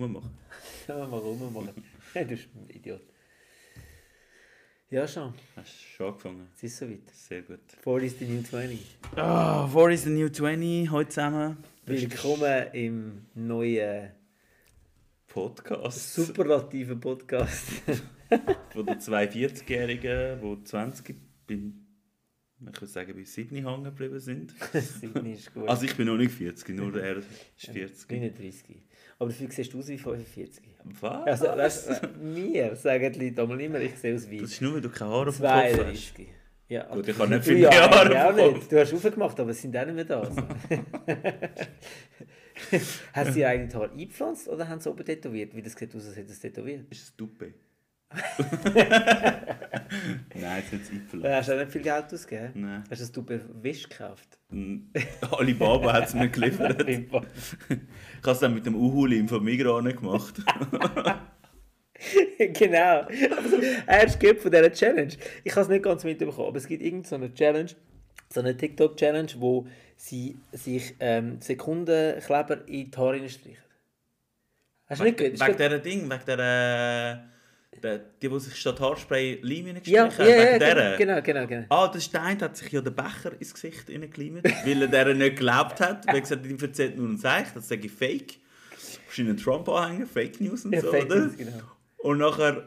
Rummachen. Ja, mal rummachen. Du bist ein Idiot. Ja, schon. Hast du schon angefangen? Es ist soweit. Sehr gut. 4 is the new 20. Ah, oh, War is the New 20 heute zusammen? Willkommen im neuen Podcast. superlativen Podcast. Von den 42-Jährigen, die 20 beim, ich würde sagen, bei Sydney hängen geblieben sind. Sydney ist gut. Also ich bin noch nicht 40, nur er ist 40. 39. Aber dafür siehst du aus wie 45. Was? Also, weißt, mir sagen die Leute einmal immer, ich sehe aus wie das ist nur, weil du keine Haare auf dem Kopf hast. 32. Ja, Gut, ich habe nicht du viele ja, auf dem nicht. Du hast aufgemacht, aber es sind auch nicht mehr da. Also. Hast du dir eigentlich die Haare eingepflanzt oder haben sie oben tätowiert? Wie das sieht aus, als hätte es tätowiert. Ist es Duppe? Nein, es ist nicht Da hast du auch nicht viel Geld ausgegeben. Nein. Hast du das Dupe Wisch gekauft? Alibaba hat es mir geliefert. Ich habe es dann mit dem Uhulim von Migros nicht gemacht. genau. Also, er ist von dieser Challenge. Ich habe es nicht ganz mitbekommen, aber es gibt irgendeine so Challenge, so eine TikTok-Challenge, wo sie sich ähm, Sekundenkleber in die Haare reinstreichen. Hast du nicht Wegen gehört? dieser Ding, wegen dieser... Der, die, die sich statt Haarspray Leim Ja, reingestrichen ja, ja, wegen dieser. genau, genau, genau. Ah, der Stein hat sich ja den Becher ins Gesicht reingeleimt, weil er der nicht geglaubt hat. Weil er gesagt hat, ihm erzählt nur ein Zeichen, das sage ich Fake. Wahrscheinlich Trump-Anhänger, Fake News und Ja, so, Fake oder? News, genau. Und nachher,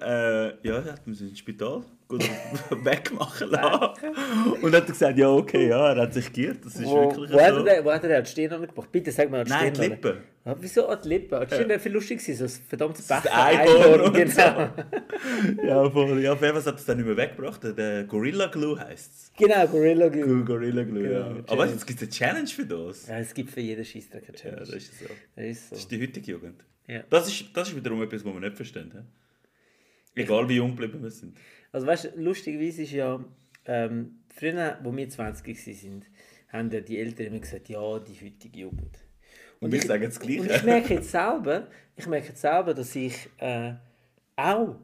äh, ja, hat man ins Spital wegmachen lassen. Und dann hat er gesagt, ja, okay, ja, er hat sich geirrt, das ist Wo, wirklich wo, hat so. er, wo hat er die Stirn angemacht? Bitte sag mal an die Nein, die Stirn. Lippen. Ah, wieso an die Lippen? Die Stirn wäre viel lustig gewesen, so ein verdammtes Das Becher. Einhorn genau. Ja, voll. Ja, auf jeden Fall hat es dann nicht mehr weggebracht. Der Gorilla Glue heisst es. Genau, Gorilla Glue. Gorilla Glue, Genau, ja. Aber weißt es gibt eine Challenge für das. Ja, es gibt für jeden Scheissdreck eine Ja, Challenge. das ist so. Das ist so. Das ist die heutige Jugend. Ja. Das ist, das ist wiederum etwas, was wir nicht verstehen. He? Egal wie jung geblieben wir sind. Also weißt du, lustigerweise ist ja, ähm, früher, wo wir 20 waren, haben ja die Eltern immer gesagt, ja, die heutige Jugend. Und wir ich- sagen das Gleiche. Und ich merke jetzt selber, ich merke jetzt selber, dass ich äh, auch,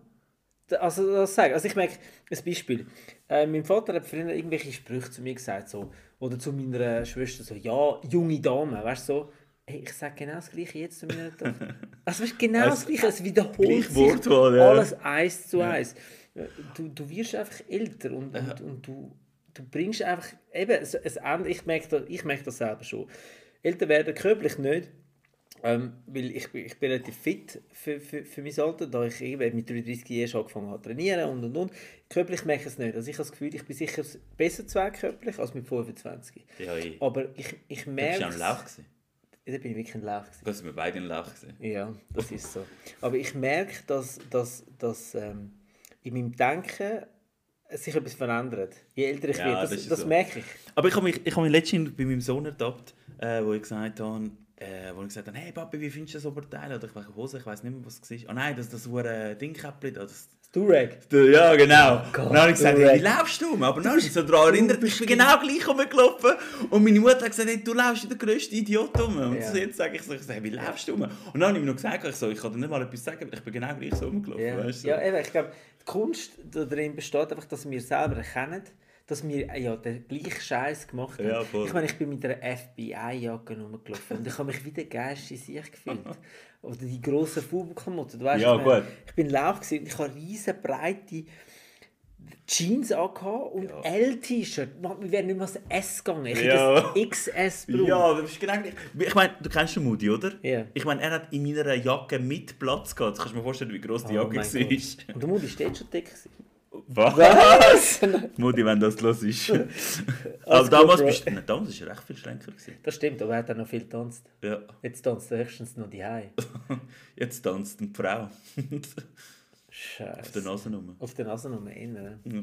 also das sage, also ich merke, ein Beispiel, äh, mein Vater hat früher irgendwelche Sprüche zu mir gesagt, so, oder zu meiner Schwester, so, ja, junge Dame, weißt du, so, hey, ich sage genau das Gleiche jetzt zu meiner Tochter. Also weißt, genau das Also, Gleiche, es wiederholt gleich sich Wortwahl, ja. alles eins zu eins. Du, du wirst einfach älter und, und, und du, du bringst einfach, eben, es, es, ändert- ich merke das, ich merke das selber schon. Älter werden körperlich nicht, ähm, weil ich, bin- ich bin relativ fit für, für, für mein Alter, da ich eben mit 33 Jahren schon angefangen habe zu trainieren und und und. Körperlich merke ich es nicht. Also ich habe das Gefühl, ich bin sicher besser zweckörperlich als mit 25. Ja, ey. Aber ich, ich Du merke... bist ja ein Lauch gewesen. Da bin ich wirklich ein Lauch. gewesen. Da sind wir beide ein Lauch gewesen. Ja, das ist so. Aber ich merke, dass, dass, dass ähm, in meinem Denken sich etwas verändert. Je älter ich Ja, werde, das, das das, so. merke ich. Aber ich habe mich, ich habe mich letztens bei meinem Sohn ertappt, äh, wo ich gesagt habe, äh, wo ich gesagt habe, hey Papi, wie findest du das Oberteil? Oder ich welche Hose, ich weiß nicht mehr, was es war. Ah nein, das, das hure Dingkäppli da. Das, Das Durag. ja, genau. Gott, und dann habe ich gesagt, hey, wie Reck. laufst du? Aber dann habe ich mich so daran erinnert, ich bin genau gleich rumgelaufen. Und meine Mutter hat gesagt, hey, du laufst wie der grösste Idiot rum. Und Ja. jetzt sage ich so, ich sage, wie laufst du rum? Und dann habe ich ihm noch gesagt, ich, so, ich kann dir nicht mal etwas sagen, ich bin genau gleich so rumgelaufen. Ja, Weißt, du? ja eben, ich glaube, Kunst darin besteht einfach, dass wir selber erkennen, dass wir äh, ja den gleichen Scheiß gemacht haben. Ja, ich meine, ich bin mit einer FBI-Jacke rumgelaufen und ich habe mich wie der geilste sich gefühlt. Oder die grossen Fußballklamotten, du weißt Ja, ich meine. Ich bin Lauch und ich habe riesen breite Jeans angehabt und Ja. L-T-Shirt. Wir wären nicht mehr als S gegangen. Ich Ja. hätte das XS gebraucht. Ja, du bist genau. Ich meine, du kennst den Moody, oder? Ja. Ich meine, er hat in meiner Jacke mit Platz gehabt. Jetzt kannst du dir vorstellen, wie groß die Oh Jacke war. Und der ist dort schon dick. gewesen. Was? Was? Moody, wenn das los ist. Gut, damals, bist, nein, damals war er recht viel schlanker. Gewesen. Das stimmt, aber er hat auch noch viel getanzt. Ja. Jetzt tanzt er höchstens noch die Hause. Jetzt tanzt eine Frau. Auf Scheiße. der Nase rum. Auf der Nase noch innen. Ja.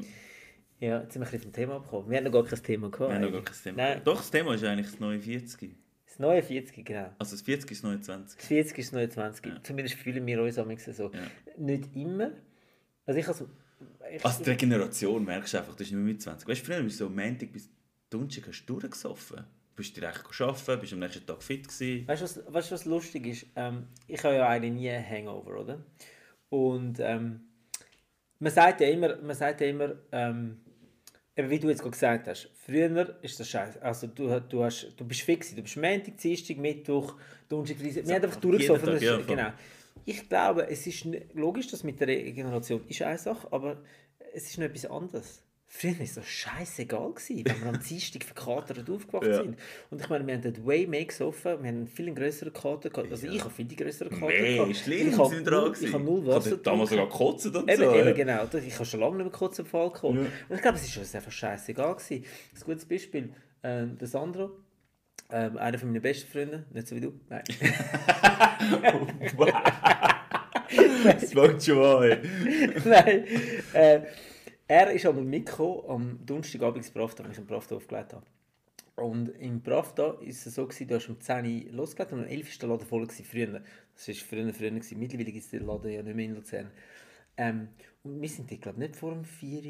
Ja, jetzt sind wir ein bisschen vom Thema gekommen. Wir haben noch gar kein Thema gehabt. Wir haben noch gar kein Thema. Nein, Doch, das Thema ist eigentlich das neue 40. das neue 40, genau. Also das 40 ist das neue 20. Das 40 ist das neue 20. Ja. Zumindest fühlen wir uns am so. Ja. Nicht immer. Also ich also, ich, Also die Regeneration merkst du einfach, das ist nicht mehr mit 20. Weißt du, früher bist du so Montag bis Donnerstag hast du durchgesoffen. Du bist direkt arbeiten, bist am nächsten Tag fit gewesen. Weißt du, was, weißt, du, was lustig ist? Ähm, ich habe ja eigentlich nie einen Hangover, oder? Und ähm, man sagt ja immer, man sagt ja immer ähm, eben wie du jetzt gerade gesagt hast, früher ist das scheiße. Also du, du, hast, du bist fix, du bist Montag, Dienstag, Mittwoch, Donnerstag, Freitag. Wir haben einfach durchgesoffen. Ja, genau. ich glaube, es ist logisch, dass mit der Regeneration ist eine Sache, aber es ist noch etwas anderes. Früher war es so scheißegal, gewesen, wenn wir am Dienstag verkatert aufgewacht Ja. sind. Und ich meine, wir haben dort way mehr gesoffen, wir haben einen viel grösseren Kater gehabt. Also ich habe viel die grösseren Kater Nee, gehabt. schlimm, ich habe null, ich habe null Ich Wasser hatte damals sogar gekotzt und Eben, so. eben genau. Ich habe schon lange nicht mehr auf Alkohol. Ja. Und ich glaube, es uns einfach scheißegal gewesen. Ein gutes Beispiel, ähm, der Sandro, ähm, einer von meinen besten Freunden, nicht so wie du, nein. Das fängt schon an. Nein. Äh, er ist einmal mitgekommen am Donnerstagabend ins Pravda, wenn ich im Pravda aufgelegt habe. Und im Pravda war es so, gewesen, du hast um 10 Uhr losgelegt und um 11 Uhr war der Laden voll. Gewesen, früher. Das war früher, früher. Gewesen. Mittlerweile gibt es den Laden ja nicht mehr in Luzern. Ähm, und wir sind, glaube nicht vor dem 4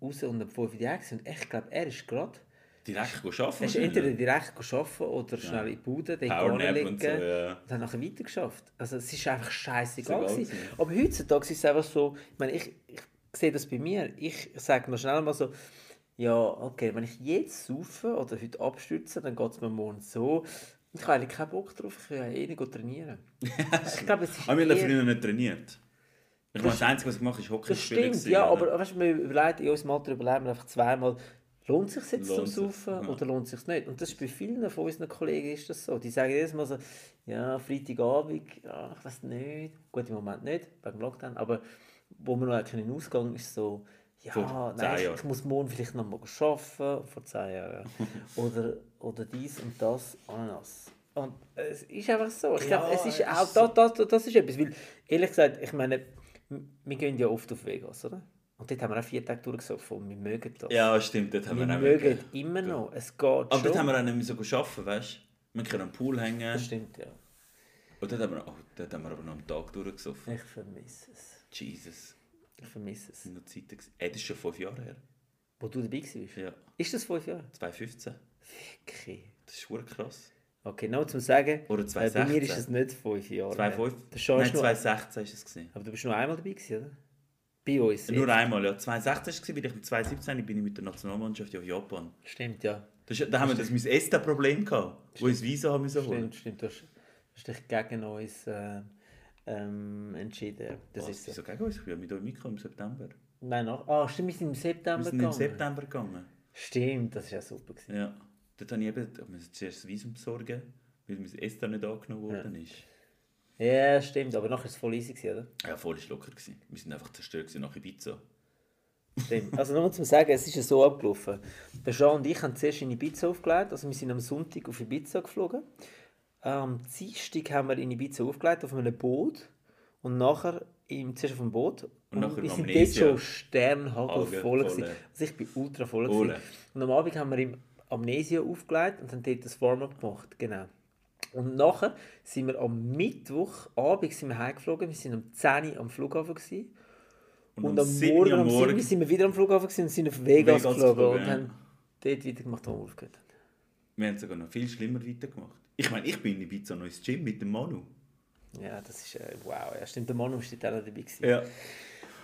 Uhr raus und um 5 Uhr gewesen. Und ich glaube, er ist gerade... Direkt arbeiten. Er ist entweder direkt arbeiten oder schnell in die Bude, Powernap liegen und so, ja. und dann nachher weiter geschafft. Also es ist einfach scheißegal. Gewesen. Aber heutzutage ist es einfach so, ich meine, ich, ich sehe das bei mir, ich sage noch schnell mal so, ja, okay, wenn ich jetzt saufe oder heute abstürze, dann geht es mir morgen so. Ich habe eigentlich keinen Bock drauf, ich will eh nicht trainieren. ich glaube, es ist Aber wir haben früher nicht trainiert. Ich meine, das Einzige, was ich habe, ist Hockey das spielen. stimmt, gewesen, ja, oder? aber weißt du, wir überlegen, in unserem Alter überlegen wir einfach zweimal, lohnt es sich jetzt Lohnt zum Saufen ja. oder lohnt es sich nicht? Und das ist bei vielen von unseren Kollegen ist das so. Die sagen jedes Mal so, ja, Freitagabend, ja, ich weiß nicht. Gut, im Moment nicht, wegen dem Lockdown, aber wo wir noch können Ausgang ist so, ja, Vor nein, ich, muss morgen vielleicht noch mal arbeiten, vor zehn Jahren. ja. oder, oder dies und das, Ananas. Und es ist einfach so. Ich Ja, glaube, es ist es auch ist das, das, das, das ist etwas. Weil, ehrlich gesagt, ich meine, wir gehen ja oft auf Vegas, oder? Und dort haben wir auch vier Tage durchgesoffen und wir mögen das. Ja, stimmt, dort haben wir wir auch mögen wirklich- immer noch. Es geht Aber schon. dort haben wir auch nicht mehr so arbeiten, weißt du? Wir können am Pool hängen. das stimmt, ja. Und dort haben, wir, oh, dort haben wir aber noch am Tag durchgesoffen. Ich vermisse es. Jesus, Ich vermisse es. noch gewesen. Ey, das ist schon fünf Jahre her. Wo du dabei warst? Ja, Ist das fünf Jahre? 2015. Okay. Das ist schon krass. Okay, noch zum Sagen, Oder äh, bei mir 2016. ist es nicht fünf Jahre. 2005? her. Der Sean Nein, ist nur, 2016 war es. Gewesen. aber du bist nur einmal dabei gewesen, oder? Bei uns. Nur jetzt. einmal, ja. 2016 war es, weil ich im 2017 bin ich mit der Nationalmannschaft auf Japan. Stimmt, ja. Das ist, da haben wir das mein ESTA-Problem gehabt, wo ich das Visa haben müssen holen. Stimmt, stimmt. Du hast, du hast dich gegen uns äh, ähm, entschieden. Das Was, ist so. wieso gegen uns? Ich bin ja mit euch mitgekommen im September. Nein, nach, ah, stimmt, wir sind im September Wir sind im gegangen. September gegangen. Stimmt, das war ja super. Gewesen. Ja. Dort habe ich eben ich musste zuerst das Visum besorgen, weil mein ESTA nicht angenommen worden ist. Ja, stimmt, aber nachher war es voll easy, gewesen, oder? Ja, voll ist locker. Gewesen. Wir sind einfach zerstört nach Ibiza. Stimmt. Also nur zum Sagen, es ist ja so abgelaufen. Der Jean und ich haben zuerst in Ibiza aufgelegt, also wir sind am Sonntag auf Ibiza geflogen. Am Dienstag haben wir in Ibiza aufgelegt, auf einem Boot. Und nachher im, zuerst auf dem Boot. Und nachher wir in sind dort schon sternhagel voll. gewesen. Also ich bin ultra voll. Gewesen. Und am Abend haben wir im Amnesia aufgelegt und haben dort das Warm-up gemacht. Genau. Und nachher sind wir am Mittwochabend sind wir heimgeflogen. Wir sind um 10 Uhr am Flughafen. Gewesen. Und, um am 7 Morgen, am 7 Uhr sind wir wieder am Flughafen gewesen und sind auf Vegas, Vegas geflogen geflogen, und ja. haben dort wieder gemacht, wo wir aufgehört haben. Wir haben sogar noch viel schlimmer weitergemacht. Ich meine, ich bin in Ibiza noch ins Gym mit dem Manu. Ja, das ist äh, wow. Ja, stimmt, der Manu war dort auch dabei. Gewesen. Ja.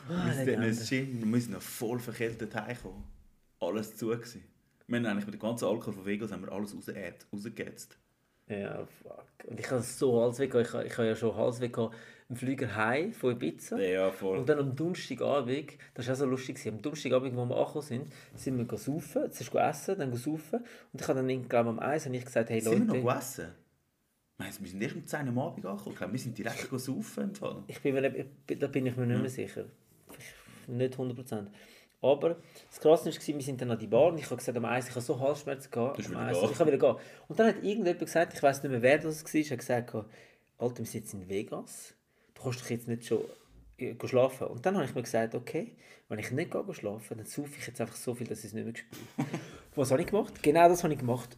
Ah, wir sind ins Gym wir sind noch voll verkältet heimgekommen. Alles zu. Gewesen. Wir haben eigentlich mit dem ganzen Alkohol von Vegas haben wir alles rausgeätzt. rausgeätzt. Ja, fuck. Und ich habe so Hals weg. gehabt. Ich, ich habe ja schon Hals weg gehabt im Flüger heim von Ibiza. Ja, voll. Und dann am Donnerstagabend, das war auch so lustig, am Donnerstagabend, wo wir angekommen sind, sind wir go saufen, zuerst essen, dann go saufen. Und ich habe dann, ich glaube am Eis, habe ich gesagt, hey sind wir Leute, noch gegessen? Meinst du, wir sind erst um 10 Uhr am Abend angekommen? Ich glaube, wir sind direkt im Fall. ich bin, mir da bin ich mir nicht mehr sicher. Ich- Nicht 100%. Aber das Krasse war, wir sind dann an die Bar und ich habe gesagt, am Eis, ich habe so Halsschmerzen gehabt. Am Eis, ich habe wieder gehen. Und dann hat irgendjemand gesagt, ich weiß nicht mehr, wer das war, hat gesagt, Alter, wir sind jetzt in Vegas. Du kannst doch jetzt nicht schon äh, gehen schlafen. Und dann habe ich mir gesagt, okay, wenn ich nicht gehe schlafen, dann saufe ich jetzt einfach so viel, dass ich es nicht mehr spüre. was habe ich gemacht? Genau das habe ich gemacht.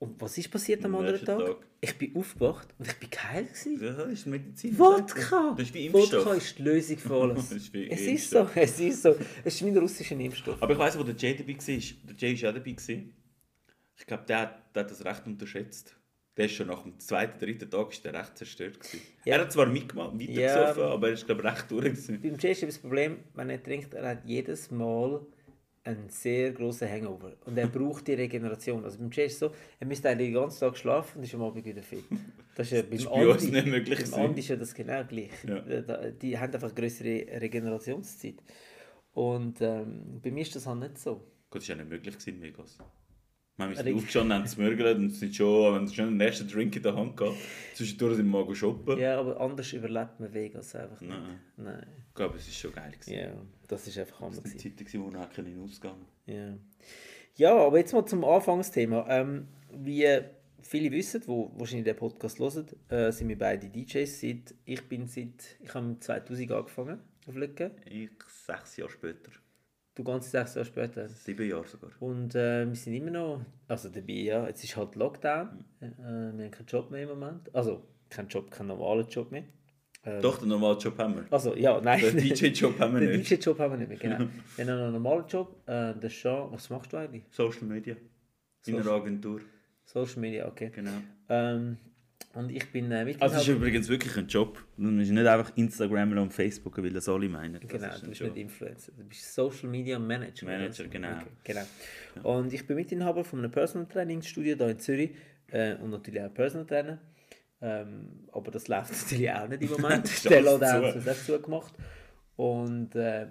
Und was ist passiert am Am anderen Tag? Tag. Ich bin aufgewacht und ich bin geil gewesen. Ja, das ist Medizin. Wodka! Das ist wie Impfstoff. Wodka ist die Lösung für alles. Das ist wie es ist so, es ist so. Es ist wie ein russischer Impfstoff. Aber ich weiss, wo der Jay dabei war. Der Jay war auch dabei. Ich glaube, der, der hat das recht unterschätzt. Der ist schon nach dem zweiten, dritten Tag ist der recht zerstört. Gewesen. Ja. Er hat zwar mitgemacht, weitergesoffen, aber er ist glaube ich recht durch. Gewesen. Beim Jay ist das Problem, wenn er trinkt, er hat jedes Mal ein sehr grosser Hangover. Und er braucht die Regeneration. Also beim Jay ist es so, er müsste eigentlich den ganzen Tag schlafen und ist am Abend wieder fit. Das ist ja beim Andi- nicht möglich Beim. Andi ist ja das genau gleich. Ja. Die haben einfach größere Regenerationszeit. Und ähm, bei mir ist das halt nicht so. Gut, das war ja nicht möglich gewesen, Megos. Wir sind Reg- aufgestanden, haben gemürgelt und sind schon, wenn schon den ersten Drink in der Hand gehabt. Zwischendurch sind wir mal shoppen. Ja, aber anders überlebt man Vegas einfach nicht. Nein. Nein. Ich glaube, es war schon geil. Gewesen. Ja, das ist einfach Das anders. waren die Zeiten, wo noch keinen Ausgang Ja. ja, aber jetzt mal zum Anfangsthema. Ähm, wie viele wissen, die wahrscheinlich den Podcast hören, äh, sind wir beide DJs. Seit, ich bin seit, ich habe 2000 angefangen auf Lücke. Ich sechs Jahre später. Du ganze sechs Jahre später. Sieben Jahre sogar. Und äh, wir sind immer noch, also dabei, ja, jetzt ist halt Lockdown. Äh, wir haben keinen Job mehr im Moment. Also, keinen Job, keinen normalen Job mehr. Ähm, Doch, den normalen Job haben wir. Also, ja, nein. Den DJ-Job haben wir Den nicht. DJ-Job haben wir nicht mehr, genau. wir haben einen normalen Job. Äh, der Sean, was machst du eigentlich? Social Media. In einer Agentur. Social Media, okay. Genau. Ähm, und ich bin äh, Also es ist Mitinhaber. übrigens wirklich ein Job. Du bist nicht einfach Instagrammer und Facebook, weil das alle meinen. Das Genau, ist du bist Job. nicht Influencer, du bist Social Media Manager. Manager, genau. Okay, genau. Und ich bin Mitinhaber von einem Personal Training Studio hier in Zürich äh, und natürlich auch Personal Trainer. Ähm, aber das läuft natürlich auch nicht im Moment. Der haben zu. sie auch zugemacht. Und äh,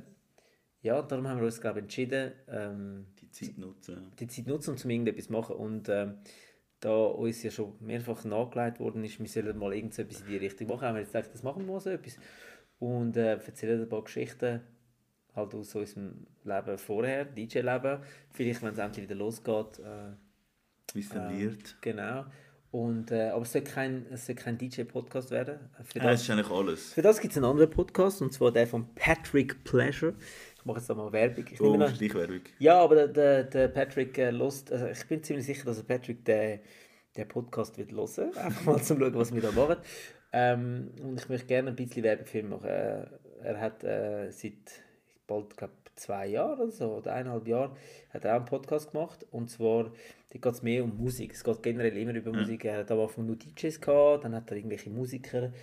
ja, darum haben wir uns glaube ich, entschieden, ähm, Die Zeit nutzen. die Zeit nutzen, um irgendetwas zu machen. Und ähm, da uns ja schon mehrfach nachgelegt worden ist, wir sollen mal irgend so etwas in die Richtung machen, haben wir jetzt gesagt, das machen wir mal so etwas. Und äh, erzählen ein paar Geschichten halt aus unserem Leben vorher, DJ-Leben. Vielleicht, wenn es endlich wieder losgeht. Äh, Wie es dann wird. genau. Und, äh, aber es soll kein, es soll kein DJ-Podcast werden. Für Ja, das das, ist eigentlich alles. für das gibt es einen anderen Podcast, und zwar der von Patrick Pleasure. Ich mache jetzt da mal Werbung. Ich Oh, an- Schleichwerbung. ja, aber der, der, der Patrick äh, lost, also ich bin ziemlich sicher, dass der Patrick den, den Podcast wird hören. Einfach mal zum schauen, was wir da machen. Ähm, und ich möchte gerne ein bisschen Werbung für ihn machen. Äh, er hat äh, seit bald, glaube zwei Jahren oder so, oder eineinhalb Jahren, hat er auch einen Podcast gemacht. Und zwar, da geht es mehr um Musik. Es geht generell immer über Musik. Er hat am Anfang nur DJs gehabt, dann hat er irgendwelche Musiker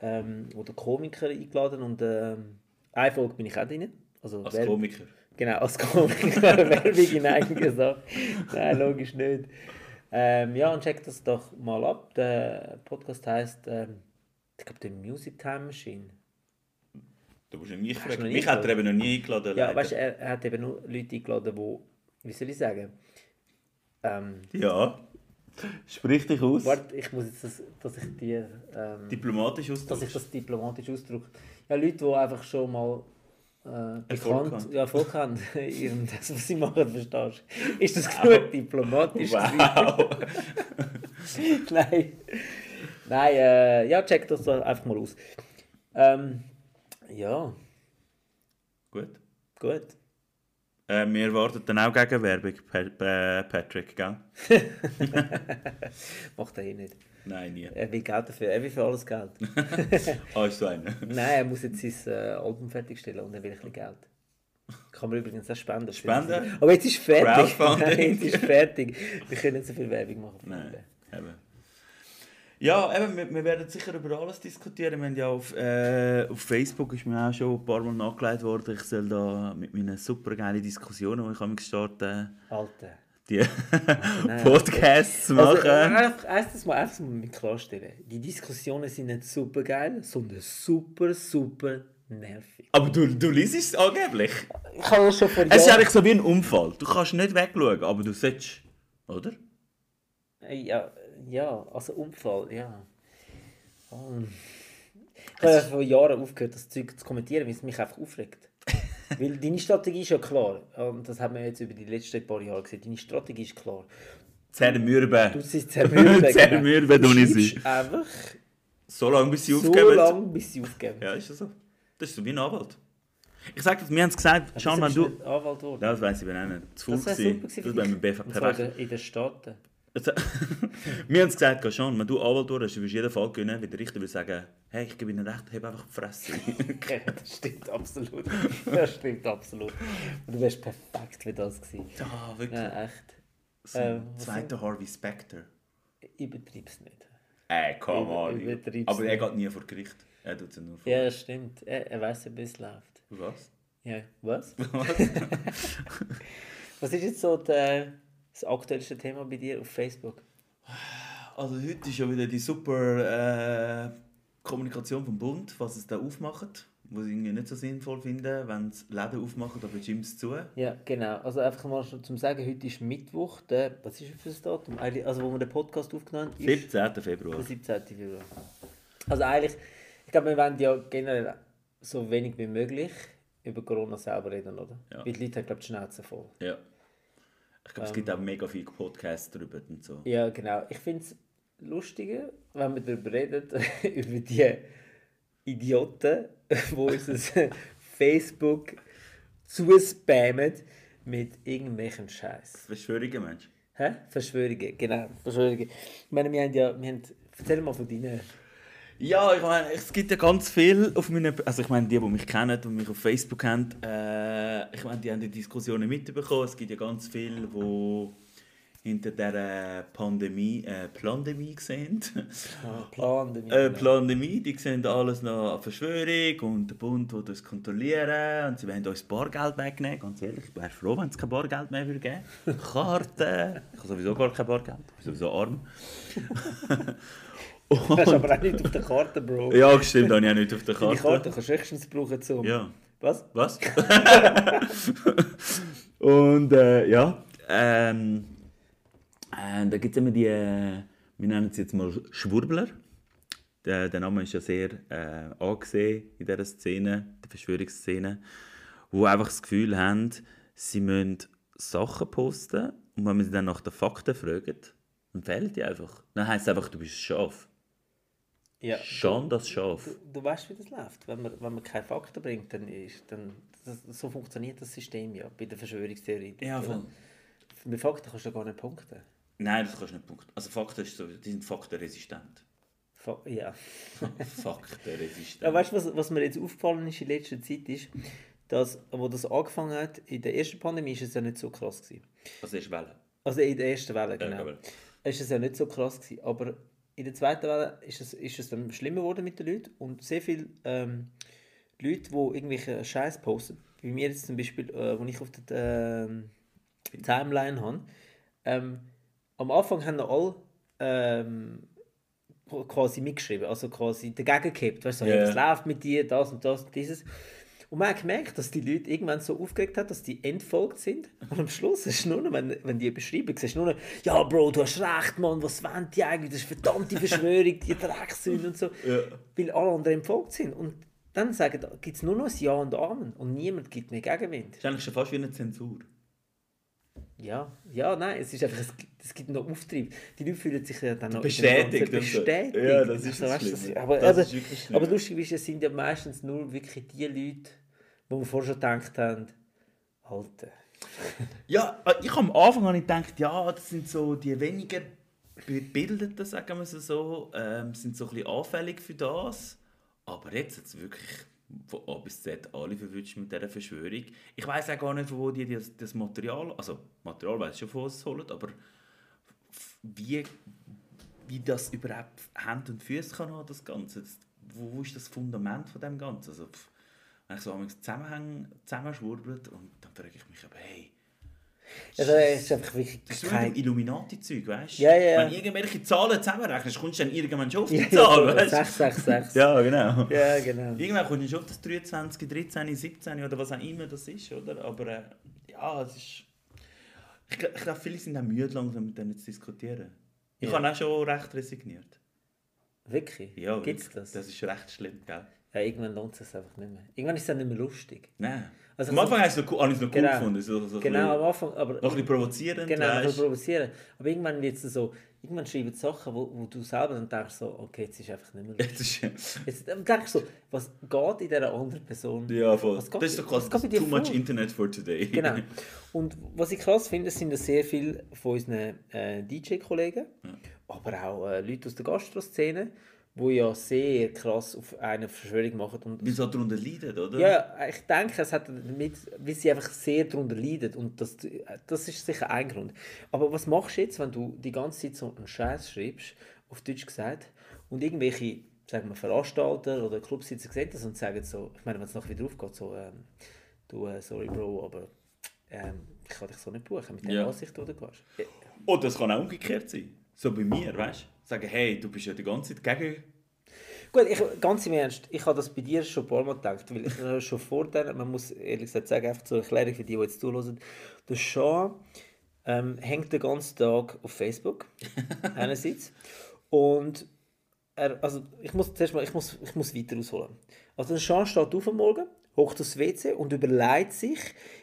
ähm, oder Komiker eingeladen. Und ähm, eine Folge bin ich auch drin. Also Als Werb- Komiker. Genau, als Komiker Werbung in eigener Sache. Nein, logisch nicht. Ähm, ja, und check das doch mal ab. Der Podcast heisst, ähm, ich glaube, The Music Time Machine. Du musst mich fragen. Mich hat er eben noch nie eingeladen. Ja, leider. weißt du, er, hat eben nur Leute eingeladen, die, wie soll ich sagen, ähm, Ja. Sprich dich aus. warte, ich muss jetzt, das, dass ich dir, ähm, Diplomatisch dass ich das diplomatisch ausdrücke. Ja, Leute, die einfach schon mal äh, Erfolg bekannt, haben. ja, Erfolg haben in das, was sie machen, verstehst du? Ist das genug diplomatisch? Wow. Nein. Nein, äh, ja, check das einfach mal aus. Ähm, ja, Gut. gut. Äh, wir erwarten dann auch Gegenwerbung, Pa- Pa- Patrick, gell? Macht er eh nicht. Nein, nie. Er will Geld dafür, er will für alles Geld. Ah, ist so einer. Nein, er muss jetzt sein äh, Album fertigstellen und er will ein bisschen Geld. Kann man übrigens auch spenden. Spenden? Aber jetzt ist fertig. Crowdfunding? Nein, jetzt ist fertig. Wir können nicht so viel Werbung machen. Nein, eben. Ja, eben, wir, wir werden sicher über alles diskutieren. Wir haben ja auf, äh, auf Facebook ist mir auch schon ein paar Mal nachgelegt worden, ich soll da mit meinen super geilen Diskussionen, die ich am starten, Alter. Die Podcasts machen. Also, äh, einfach, erstens mal, erstens mal mit klarstellen. Die Diskussionen sind nicht super geil, sondern super, super nervig. aber du, du liest es angeblich. Ich habe schon vor Es ist eigentlich so wie ein Unfall. Du kannst nicht wegschauen, aber du solltest. Oder? Ja, ja, also Unfall, ja. Ähm, Ich habe ja vor Jahren aufgehört, das Zeug zu kommentieren, weil es mich einfach aufregt. Weil deine Strategie ist ja klar. Und das haben wir jetzt über die letzten paar Jahre gesehen. Deine Strategie ist klar. Zermürben. Du siehst zermürben. Zermürben, du du nicht einfach So lange, bis sie so aufgeben. lange, bis sie aufgeben. Ja, ist das so. Das ist so wie ein Anwalt. Ich sag das, wir haben es gesagt, Sean, wenn du... Anwalt geworden. Ja, das weiss ich aber nicht. Zu Das faul wäre gewesen. super gewesen Das wäre mit BVP in den Staaten. Also, wir haben es gesagt, Sean, wenn du Anwalt wurdest, du würdest jeden Fall gewinnen, weil der Richter würde sagen, hey, ich gebe Ihnen recht, heb einfach die Fresse. Okay, das stimmt absolut. Das stimmt absolut. Du wärst perfekt für das gewesen. Ja, wirklich. Ja, echt. So äh, was zweiter Harvey Specter. Übertreib's nicht. Ey, come Über- on. Aber er geht nie vor Gericht. Er tut es ja nur vor. Ja, das stimmt. Er, er weiß ja, wie es läuft. Was? Ja, was? was ist jetzt so der, das aktuellste Thema bei dir auf Facebook? Also heute ist ja wieder die super äh, Kommunikation vom Bund, was es da aufmacht. Was ich irgendwie nicht so sinnvoll finde, wenn es Läden aufmachen, aber Gyms zu. Ja, genau. Also einfach mal schon zum Sagen, heute ist Mittwoch, der, was ist für das Datum? Also wo wir den Podcast aufgenommen haben, ist 17. Februar. der 17. Februar. Also eigentlich, ich glaube, wir wollen ja generell so wenig wie möglich über Corona selber reden, oder? Ja. Weil die Leute haben, glaube ich, die Schnauze voll. Ja. Ich glaube, es gibt auch mega viele Podcasts darüber und so. Ja, genau. Ich finde es lustiger, wenn wir darüber reden, über die Idioten, die unser Facebook zuspammen mit irgendwelchen Scheiß. Verschwörungen, Mensch. Hä? Verschwörungen, genau. Verschwörungen. Ich meine, wir haben ja, wir haben, erzähl mal von deinen. Ja, ich meine, es gibt ja ganz viel auf meinen... Also ich meine, die, die mich kennen und mich auf Facebook haben, äh, ich meine, die haben die Diskussionen mitbekommen. Es gibt ja ganz viele, die hinter dieser Pandemie, äh, Plandemie sehen. Ah, Plan, damit- äh, Plandemie, die sehen alles noch eine Verschwörung und der Bund will uns kontrollieren und sie wollen uns Bargeld wegnehmen. Ganz ehrlich, ich wäre froh, wenn es kein Bargeld mehr würde geben Karten. Ich habe sowieso gar kein Bargeld, ich bin sowieso arm. Das ist aber auch nicht auf der Karte, Bro. Ja, stimmt, habe ich auch nicht auf der Die Karte. Karte kannst du höchstens brauchen zum... Ja. Was? Was? und äh, ja, ähm, äh, da gibt es immer die, äh, wir nennen sie jetzt mal Schwurbler. Der, der Name ist ja sehr äh, angesehen in dieser Szene, der Verschwörungsszene, wo einfach das Gefühl haben, sie müssen Sachen posten und wenn man sie dann nach den Fakten fragt, dann fehlen die einfach. Dann heisst es einfach, du bist ein Schaf. Ja. Schon das Schaf. Du, du weißt, wie das läuft. Wenn man, wenn man keine Fakten bringt, dann ist dann das, so funktioniert das System ja bei der Verschwörungstheorie. Ja, voll. Mit Fakten kannst du gar nicht punkten. Nein, das kannst du nicht punkten. Also Fakten ist so, die sind faktenresistent. Fa ja. Faktenresistent. ja weißt du, was, was mir jetzt aufgefallen ist in letzter Zeit, ist, dass, wo das angefangen hat, in der ersten Pandemie, ist es ja nicht so krass gewesen. Also ist Welle. Also in der ersten Welle, genau. aber- ist es ja nicht so krass gewesen. Aber in der zweiten Welle ist es, ist es dann schlimmer geworden mit den Leuten und sehr viele ähm, Leute, die irgendwelche Scheiß posten, wie mir jetzt zum Beispiel, äh, wo ich auf der ähm, Timeline habe, ähm, am Anfang haben alle ähm, qu- quasi mitgeschrieben, also quasi dagegen gehabt, weißt du, so, ja. was läuft mit dir, das und das und dieses. Und man hat gemerkt, dass die Leute irgendwann so aufgeregt haben, dass die entfolgt sind. Und am Schluss ist nur noch, wenn, wenn die beschreiben, siehst nur noch, ja Bro, du hast recht, Mann, was wollen die eigentlich? Das ist eine verdammte Verschwörung, die Drecksünder und so. Ja. Weil alle anderen entfolgt sind. Und dann sagen, gibt es nur noch ein Ja und Amen. Und niemand gibt mehr Gegenwind. Das ist eigentlich schon fast wie eine Zensur. Ja, ja, nein, es ist einfach, es gibt, es gibt noch Auftrieb. Die Leute fühlen sich ja dann noch Bestätigt bestätigt. Ja, das ist das weißt Schlimme. aber, Das aber, ist schlimm. aber lustig ist, es sind ja meistens nur wirklich die Leute, wo wir vorher schon gedacht haben, Alter. Ja, äh, ich am Anfang habe ich gedacht, ja, das sind so die weniger Gebildeten, sagen wir es so, ähm, sind so ein bisschen anfällig für das. Aber jetzt hat es wirklich von A bis Z alle verwünscht mit dieser Verschwörung. Ich weiß auch gar nicht, wo die das, das Material, also Material weiß ich schon, von es holen, aber wie, wie das überhaupt Hand und Füße kann haben, das Ganze. Das, wo, wo ist das Fundament von dem Ganzen? Also, wenn ich so Zusammenhänge zusammenschwurbelt und dann frage ich mich, aber hey, Also, es ist einfach wirklich das ist kein... ein Illuminati-Zeug, weißt du? Ja, ja, ja. Wenn du irgendwelche Zahlen zusammenrechnest, kommst du dann irgendwann schon auf die Zahl, ja, weißt du? 666. Ja, genau. Ja, genau. Irgendwann kommst du schon auf das 23, 13, 17 oder was auch immer das ist, oder? Aber äh, ja, es ist... Ich, gl- ich glaube, viele sind auch müde langsam mit denen zu diskutieren. Ich Ja. habe auch schon recht resigniert. Wirklich? Ja, Gibt's das? Das ist recht schlimm, gell? Ja, irgendwann lohnt es sich einfach nicht mehr. Irgendwann ist es dann nicht mehr lustig. Nein. Also Am so- Anfang es noch, cool- habe ich es noch cool Genau. gefunden. So, so ein Genau, am bisschen- Anfang, aber... Noch ein bisschen provozierend, Genau, weißt will provozieren. Aber irgendwann wird es so, irgendwann schreiben Sachen, wo, wo du selber dann denkst, so, okay, jetzt ist einfach nicht mehr lustig. Jetzt denkst du so, was geht in dieser anderen Person? ja, voll. Das ist doch dir too much vor? Internet for today. Genau. Und was ich krass finde, sind sehr viele von unseren äh, DJ-Kollegen, aber auch äh, Leute aus der Gastro-Szene, die ja sehr krass auf eine Verschwörung machen. Und auch darunter leiden, oder? ja, ich denke, es hat damit, weil sie einfach sehr darunter leiden und das, das ist sicher ein Grund. Aber was machst du jetzt, wenn du die ganze Zeit so einen Scheiß schreibst, auf Deutsch gesagt, und irgendwelche, sagen wir, Veranstalter oder Clubsitzer sehen das und sagen so, ich meine, wenn es nachher wieder aufgeht, so, ähm, du, äh, sorry Bro, aber ähm, ich kann dich so nicht buchen mit der Ja. Ansicht, die du gehst. Ja. Oder es kann auch umgekehrt sein. So bei mir, weißt du? Sagen, hey, du bist ja die ganze Zeit gegen... Gut, ich, ganz im Ernst, ich habe das bei dir schon ein paar Mal gedacht, weil ich schon vor der, man muss ehrlich gesagt sagen, einfach zur Erklärung für die, die jetzt zuhören, der Sean ähm, hängt den ganzen Tag auf Facebook, einerseits, und er, also ich muss zuerst mal, ich muss, ich muss weiter ausholen. Also der Sean steht auf am Morgen, hocht aufs WC und überlegt sich,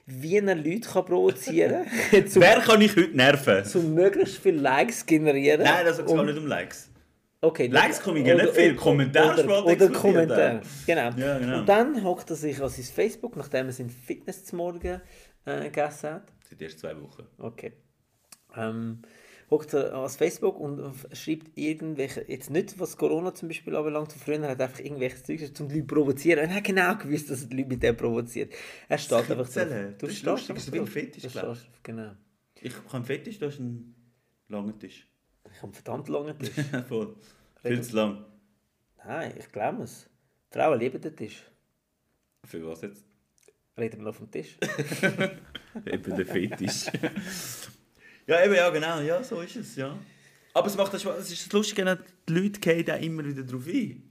wie er Leute kann provozieren kann, Wer kann ich heute nerven? um möglichst viele Likes generieren. Nein, das geht um, nicht um Likes. Okay, Likes kommen ja nicht viel, Kommentare oder, Kommentare. Genau. Ja, genau. Und dann hockt er sich an sein Facebook, nachdem er sein Fitness zum Morgen äh, gegessen hat. Seit erst zwei Wochen. Okay. Ähm, hockt er das Facebook und schreibt irgendwelche, jetzt nicht was Corona zum Beispiel anbelangt, von früher er hat einfach irgendwelche Zeug zum die Leute provozieren. Und er hat genau gewusst, dass er die Leute mit dem provoziert. Er steht einfach. Das ist lustig, das ist wie ein. Fetisch, Du glaub ich. stehst Genau. Ich habe einen Fetisch, da ist ein langer Tisch. Ich habe einen verdammt langen Tisch. Voll. Viel zu lang. Nein, ich glaube es. Frauen lieben den Tisch. Für was jetzt? Reden wir noch vom Tisch. Eben der Fetisch. ja, eben, ja, genau. Ja, so ist es, ja. Aber es macht das Spaß. Es ist das Lustige, die Leute gehen da immer wieder drauf ein.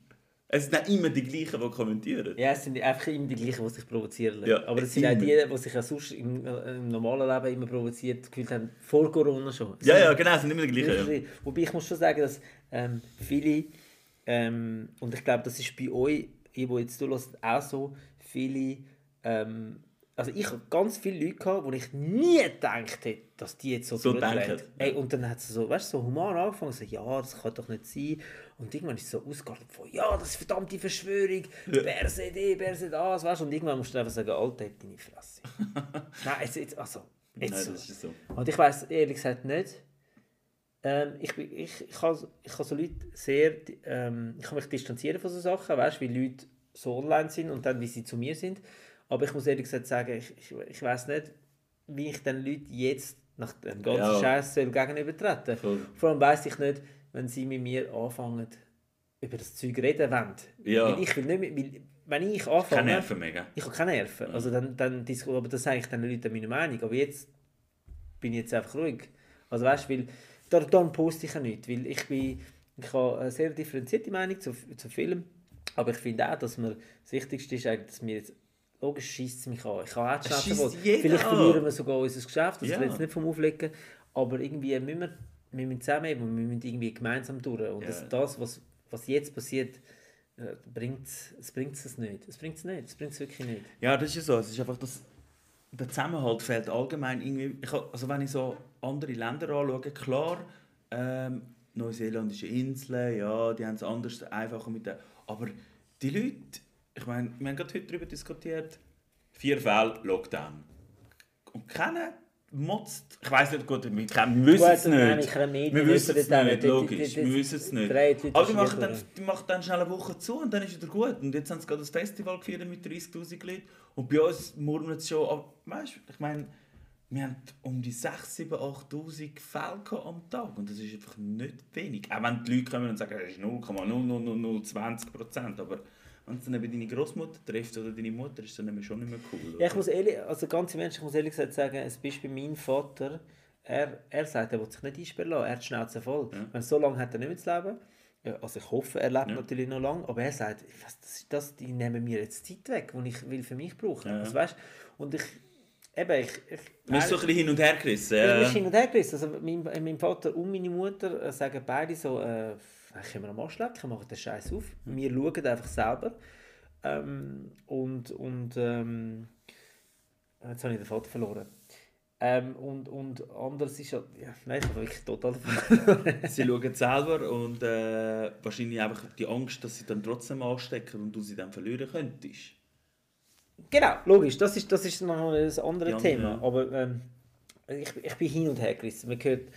Es sind nicht immer die gleichen, die kommentieren. Ja, es sind einfach immer die gleichen, die sich provozieren. Ja, Aber es sind immer. auch die, die sich auch sonst im, äh, im normalen Leben immer provoziert gefühlt haben, vor Corona schon. Es Ja, ja, genau, es sind immer die gleichen. Ja. Wobei ich muss schon sagen, dass ähm, viele, ähm, und ich glaube, das ist bei euch, ihr, die jetzt zuhört, auch so, viele, ähm, also ich habe ganz viele Leute gehabt, wo ich nie gedacht hätte, dass die jetzt so, So denken, Ey, und dann hat sie so, weißt so human angefangen, so, ja, das kann doch nicht sein. Und irgendwann ist es so ausgeartet von, ja, das ist verdammte Verschwörung, wer sieht eh, wer das, weißt. Und irgendwann musst du einfach sagen, Alter, halt deine Fresse. Nein, jetzt, jetzt, also, jetzt Nein, so. das ist so. Und ich weiß ehrlich gesagt nicht. Ähm, ich, bin- ich, ich, kann, ich kann so Leute sehr. Ähm, ich kann mich distanzieren von so Sachen, weißt du, wie Leute so online sind und dann wie sie zu mir sind. Aber ich muss ehrlich gesagt sagen, ich, ich, ich weiß nicht, wie ich den Leuten jetzt nach dem ganzen Ja. Scheiß soll gegenübertreten. Voll. Vor allem weiß ich nicht, wenn sie mit mir anfangen, über das Zeug reden wollen. Ja. Weil ich will nicht mit, weil, wenn ich Keine anfange. Nerven mehr? Ich habe keine Nerven. Also dann, dann aber das sage ich den Leuten meine Meinung. Aber jetzt bin ich jetzt einfach ruhig. Also weißt du, weil da, dann poste ich ja nicht, weil ich bin, ich habe eine sehr differenzierte Meinung zu, zu Filmen, aber ich finde auch, dass mir das Wichtigste ist eigentlich, dass wir jetzt Logisch schießt es mich an. Ich habe auch Es jeder Vielleicht verlieren wir sogar unser Geschäft. Das Ja. jetzt nicht vom Auflegen. Aber irgendwie müssen wir, wir müssen zusammenheben und wir müssen irgendwie gemeinsam durch. Und Ja. das, das was, was jetzt passiert, äh, bringt es bringt es nicht. Es bringt es nicht. Es bringt es wirklich nicht. Ja, das ist ja so. Es ist einfach das, der Zusammenhalt fehlt allgemein irgendwie. Ich, also wenn ich so andere Länder anschaue, klar, ähm, neuseeländische Inseln, ja, die haben es anders, einfacher mit der. Aber die Leute, ich meine, wir haben gerade heute darüber diskutiert, vier Fälle Lockdown. Und keiner motzt. Ich weiß nicht, gut, wir, kennen- wir wissen es nicht. Wir wissen es nicht, logisch. Wir wissen es nicht. Aber die machen, dann, die machen dann schnell eine Woche zu und dann ist wieder gut. Und jetzt haben sie gerade das Festival gefeiert mit 30'000 Leuten. Und bei uns murmeln es schon ab. Weißt du, ich meine, wir haben um die 6'000, 7'000, 8'000 Fälle am Tag. Und das ist einfach nicht wenig. Auch wenn die Leute kommen und sagen, das ist 0,00020 Prozent. Aber es dann eben deine Großmutter trifft oder deine Mutter, ist dann eben schon nicht mehr cool. Ja, ich muss ehrlich, also ganz im Ernst, ich muss ehrlich gesagt sagen, es ist bei meinem Vater, er, er sagt, er will sich nicht einsperren lassen, er hat die Schnauze voll. Ja. Wenn so lange hat er nicht mehr zu leben, ja, also ich hoffe, er lebt Ja. natürlich noch lange, aber er sagt, was, das, das, die nehmen mir jetzt Zeit weg, die ich will für mich brauchen. Ja. Also, weißt, und ich, eben, ich... ich Man ist so ein bisschen hin und her gerissen. Ja. bin hin und her gerissen. Also mein, mein Vater und meine Mutter äh, sagen beide so, äh, können wir am Arsch lecken, machen den Scheiß auf. Wir schauen einfach selber. Ähm, und und ähm, jetzt habe ich den Vater verloren. Ähm, und, und anders ist ja, ja nein, ich habe wirklich total. Sie schauen selber und äh, wahrscheinlich einfach die Angst, dass sie dann trotzdem anstecken und du sie dann verlieren könntest. Genau, logisch, das ist, das ist noch ein anderes Thema. Aber ähm, ich, ich bin hin und her gerissen. Man hört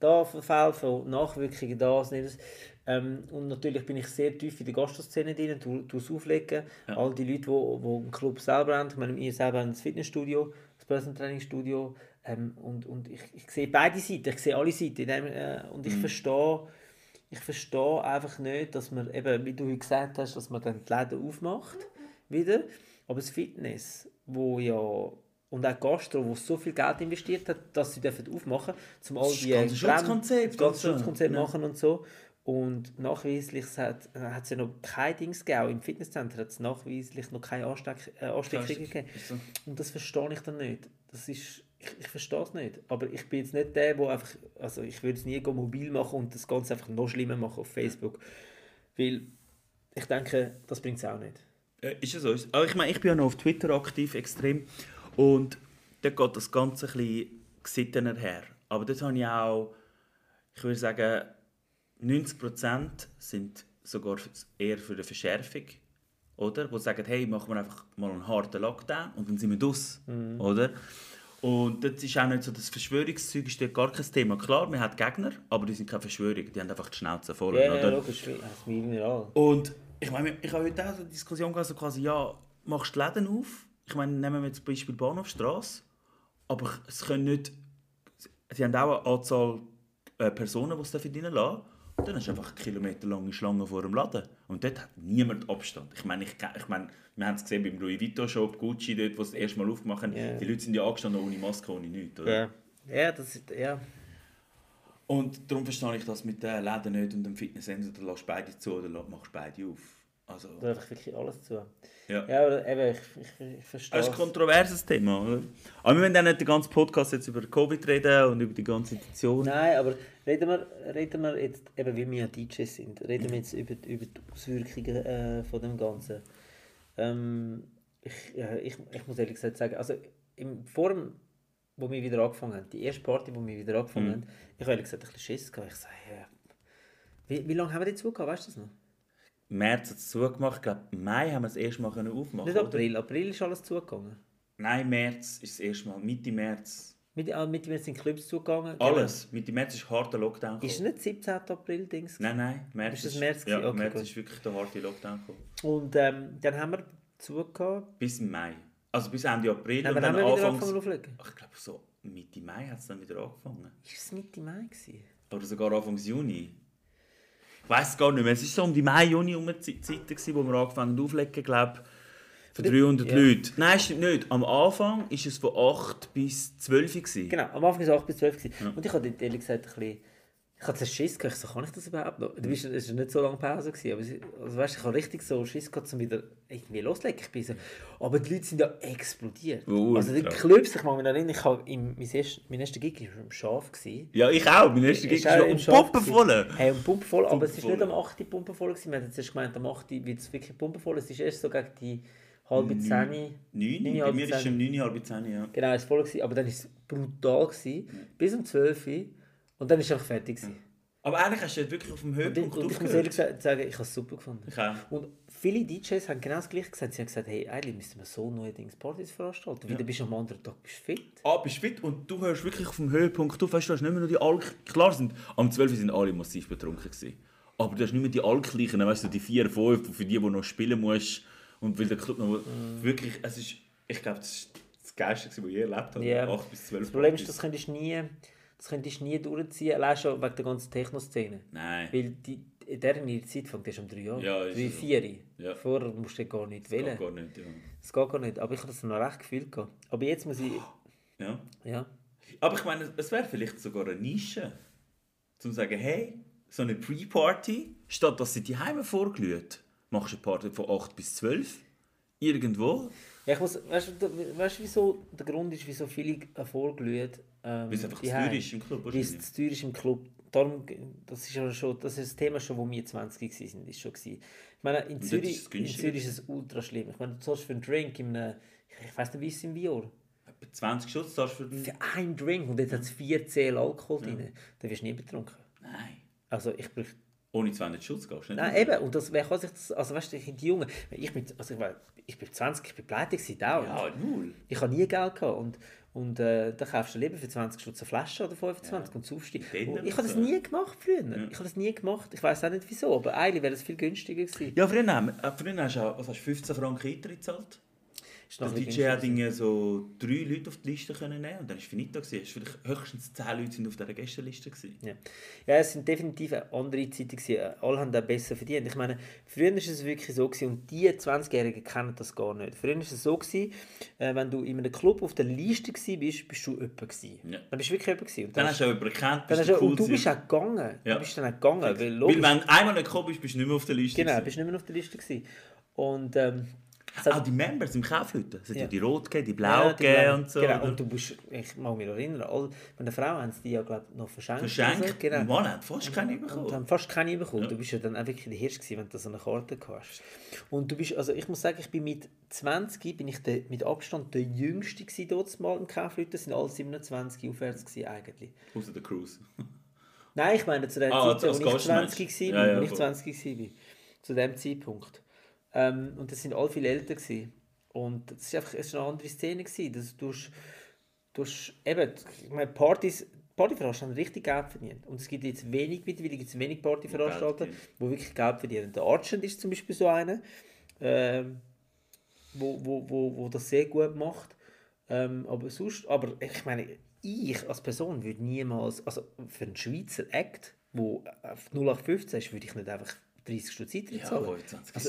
da von Fällen, von Nachwirkungen, das, nicht das. Ähm, und natürlich bin ich sehr tief in der Gastroszene drin, du, du es auflegen. Ja. All die Leute, die, einen Club selber haben, ich meine, wir selber haben ein Fitnessstudio, das Personal. Ähm, und und ich, ich sehe beide Seiten, ich sehe alle Seiten. Dem, äh, und ich verstehe ich verstehe einfach nicht, dass man eben, wie du heute gesagt hast, dass man dann die Läden aufmacht wieder. Aber das Fitness wo ja und auch Gastro, wo so viel Geld investiert hat, dass sie dürfen aufmachen dürfen, um all Das die ganze Brand- Schutzkonzept das ganze. Schutzkonzept Ja. machen und so. Und nachweislich hat hat es ja noch kein Dings gegeben. Auch Im Fitnesscenter hat es nachweislich noch keine Ansteck, äh, Ansteckungen gegeben. So. Und das verstehe ich dann nicht. Das ist, ich, ich verstehe es nicht. Aber ich bin jetzt nicht der, der einfach, also ich würde es nie go mobil machen und das Ganze einfach noch schlimmer machen auf Facebook. Weil ich denke, das bringt es auch nicht. Äh, ist ja so. Ist- Aber ich meine, ich bin ja noch auf Twitter aktiv, extrem. Und dort geht das Ganze ein bisschen gesittener her. Aber dort habe ich auch, ich würde sagen, 90% sind sogar eher für eine Verschärfung. Oder? Wo sagen, hey, machen wir einfach mal einen harten Lockdown und dann sind wir dus. Oder? Und das ist auch nicht so, das Verschwörungszeug ist gar kein Thema. Klar, man hat Gegner, aber die sind keine Verschwörung, die haben einfach die Schnauze voll. Ja, oder? ja logisch, das an. Und ich meine, ich habe heute auch so eine Diskussion gehabt, so quasi, ja, machst du die Läden auf? Ich meine, nehmen wir zum Beispiel Bahnhofstrasse, aber es können nicht, sie haben auch eine Anzahl äh, Personen, die es reinlassen dürfen. Und dann hast du einfach eine kilometerlange Schlange vor dem Laden. Und dort hat niemand Abstand. Ich meine, ich, ich meine wir haben es gesehen beim Louis Vuitton Shop, Gucci, dort, wo sie das erste Mal aufgemacht haben. Ja. Die Leute sind ja angestanden ohne Maske, ohne nichts. Oder? Ja. ja, das ist, ja. Und darum verstehe ich das mit den Läden nicht und dem Fitnesscenter. Da lässt beide zu oder machst beide auf. Also, Da einfach wirklich alles zu. ja. Ja, aber eben, ich, ich, ich verstehe Das ist ein kontroverses Thema, oder? Aber wir wollen auch nicht den ganzen Podcast jetzt über Covid reden und über die ganze Situation. Nein, aber reden wir, reden wir jetzt, eben wie wir ja DJs sind, reden wir jetzt über, über die Auswirkungen äh, von dem Ganzen. Ähm, ich, ja, ich, ich muss ehrlich gesagt sagen, also im, vor dem, wo wir wieder angefangen haben, die erste Party, wo wir wieder angefangen haben, ich habe ehrlich gesagt ein bisschen Schiss gehabt. Ich sage, ja, wie, wie lange haben wir die zugehört, weißt du das noch? März hat es zugemacht, ich glaube, im Mai haben wir das erste Mal können aufmachen Nicht oder? April, April ist alles zugegangen. Nein, März ist das erste Mal, Mitte März. Mit, ah, mit mir sind Clubs zugegangen. Alles. Mitte März ist harter Lockdown. Ist gekommen. nicht 17. April Dings? Nein, nein, März Ist das März Ja? Okay, März gut. ist wirklich der harte Lockdown gekommen. Und ähm, dann haben wir zugehört. Bis Mai. Also bis Ende April Dann und haben dann wir wieder angefangen auflegen. Ach, ich glaube so Mitte Mai hat es dann wieder angefangen. Ist es Mitte Mai gewesen? Oder sogar Anfang Juni. Ich weiß gar nicht mehr. Es war so um die Mai, Juni um die Zeit, gewesen, wo wir angefangen haben aufzulegen, glaube für 300 Ja. Leute. Nein, stimmt nicht. Am Anfang war es von 8 bis 12 gewesen. Genau, am Anfang war es 8 bis 12. Gewesen. Und ich hatte dort ehrlich gesagt ein bisschen... Ich hatte Schiss gehabt, ich so, kann ich das überhaupt noch? Du bist, es war nicht so lange Pause, gewesen, aber also, weißt, ich habe richtig so Schiss gehabt, um wieder irgendwie loszulegen. Ich bin so, aber die Leute sind ja explodiert. Ultra. also die Clubs, ich kann mich erinnern, ich habe im, mein, erst, mein erster Gig war im Schaf. Gewesen. Ja, ich auch. Mein erster Gig war im um Schaf Poppen voll. gewesen. Hey, um Pumpe voll, aber es ist Pumpe nicht am voll. 8. Pumpe voll gewesen. Wir haben jetzt erst gemeint, am 8. wird es wirklich Pumpe voll. Es ist erst so gegen die halbe 10. 9. Neun, Bei halb mir ist es um 9, halb 10, ja. Genau, es war voll, gewesen, aber dann war es brutal. Gewesen, bis um 12 Uhr. Und dann war es einfach fertig. Gewesen. Aber eigentlich hast du dort wirklich auf dem Und, ich- Höhepunkt und ich muss ehrlich gesagt sagen, ich habe es super gefunden. Ich auch. Und viele DJs haben genau das gleiche gesagt. Sie haben gesagt, hey, eigentlich müssen wir so neuerdings Partys veranstalten. Bist du am anderen Tag bist fit. Ah, bist fit und du hörst wirklich auf dem Höhepunkt auf. Weißt du, du hast nicht mehr nur die Alk... Klar, sind, am 12 sind alle massiv betrunken gewesen. Aber du hast nicht mehr die Alkleichen, weißt du, die 4, 5, für die, die noch spielen musst. Und weil der Club noch... Mhm. Wirklich, es ist... Ich glaube, das ist das Geilste, was ich je erlebt habe. Ja. 8 bis 12 Das Problem ist, das könntest du nie, das könntest du nie durchziehen, allein schon wegen der ganzen Techno-Szene. Nein. Weil die, in dieser Zeit fängt erst um 3 Jahre. Ja, ist 3, so. 4. Ja. Vorher musst du gar nicht Das geht wählen. gar nicht, ja. Das geht gar nicht. Aber ich habe das noch recht gefühlt. gehabt. Aber jetzt muss ich... ja. Ja. Aber ich meine, es wäre vielleicht sogar eine Nische, zum zu sagen, hey, so eine Pre-Party, statt dass sie die Heime vorglüht, machst du eine Party von 8 bis 12, irgendwo, Ja, ich muss, weißt du, weißt wieso der Grund ist, wieso viele vorglühen? Ähm, weil es einfach zu teuer ist im Club. Weil es wahrscheinlich. zu teuer ist im Club. Darum, das ist ja schon, das ist das Thema schon, wo wir 20 waren, ist schon gewesen. Ich meine, in ist Zürich, es in Zürich ist es ultra schlimm. Ich meine, du zahlst für einen Drink in einem, ich weiß nicht, wie es im. Etwa 20 Schutz zahlst du für. Für einen Drink und jetzt hat es 4 CL Alkohol drin. Dann wirst du nie betrunken. Nein. Also ich brauche Ohne 200 Schutz gehst du nicht. Nein, eben, und das, wer kann sich das, also weißt du, die Jungen, ich bin, also ich, war- ich bin 20, ich bin pleite gewesen, dauernd. Ja, null. Ich habe nie Geld gehabt und, und äh, dann kaufst du lieber für 20 Stutz eine Flasche oder 25 und saufst die. Ich habe das so. nie gemacht früher. Ich habe das nie gemacht. Ich weiß auch nicht wieso, aber eigentlich wäre das viel günstiger gewesen. Ja, früher, äh, früher hast du was hast du, 15 Franken Eintritt gezahlt. Ist Der nachher DJ günstiger hat irgendwie so drei Leute auf die Liste können nehmen und dann war es finito. gewesen. Es vielleicht höchstens zehn Leute sind auf dieser Gästeliste. gewesen. Ja. ja, es sind definitiv andere Zeiten. Gewesen. Alle haben da besser verdient. Ich meine, früher war es wirklich so gewesen, und die 20-Jährigen kennen das gar nicht. Früher war es so, gewesen, äh, wenn du in einem Club auf der Liste warst, bist, bist du jemand gewesen. Ja. Dann bist du wirklich jemand gewesen. Und Dann hast du auch jemanden gekannt, dann hast du du, und du cool bist auch gegangen. Ja. Du bist dann auch gegangen. Weil, Weil wenn du einmal nicht gekommen bist, bist du nicht mehr auf der Liste. genau, gewesen. bist nicht mehr auf der Liste gewesen. Und ähm, Auch hat- die Members im Kaufleuten. Es hat ja. Ja. die rot gegeben, die blau Ja, gegeben und so. Genau, oder? und du bist, ich mag mich erinnern, all, meine Frau haben sie die ja glaub, noch verschenkt. Verschenkt. So. Genau. Mann, hat fast keine Und bekommen. haben fast keine bekommen. Ja. Du bist ja dann auch wirklich der Hirsch gewesen, wenn du so eine Karte hast. Und du bist, also ich muss sagen, ich bin mit 20 bin ich der, mit Abstand der Jüngste gewesen dort mal im. Das sind alle 27 aufwärts gewesen eigentlich. Außer der Cruise. Nein, ich meine zu der Ah, Zeit, als als ich Gast 20 meinst war? Ja, ja, als ich voll. 20 war. Zu dem Zeitpunkt. Ähm, und das sind alle viel älter gewesen. Und es war einfach es ist eine andere Szene gewesen. Das, du hast, du hast eben, ich meine, Partys, Partyveranstalter haben richtig Geld verdient. Und es gibt jetzt wenig, mittlerweile gibt es wenig Partyveranstalter, die wirklich Geld verdienen. Der Archand ist zum Beispiel so einer, ähm, wo, wo, wo, wo das sehr gut macht. Ähm, aber sonst, aber ich meine, ich als Person würde niemals, also für einen Schweizer Act, wo auf 0815 ist, würde ich nicht einfach 30 Stutz Eintritt Ja, zahlen. 20 Also,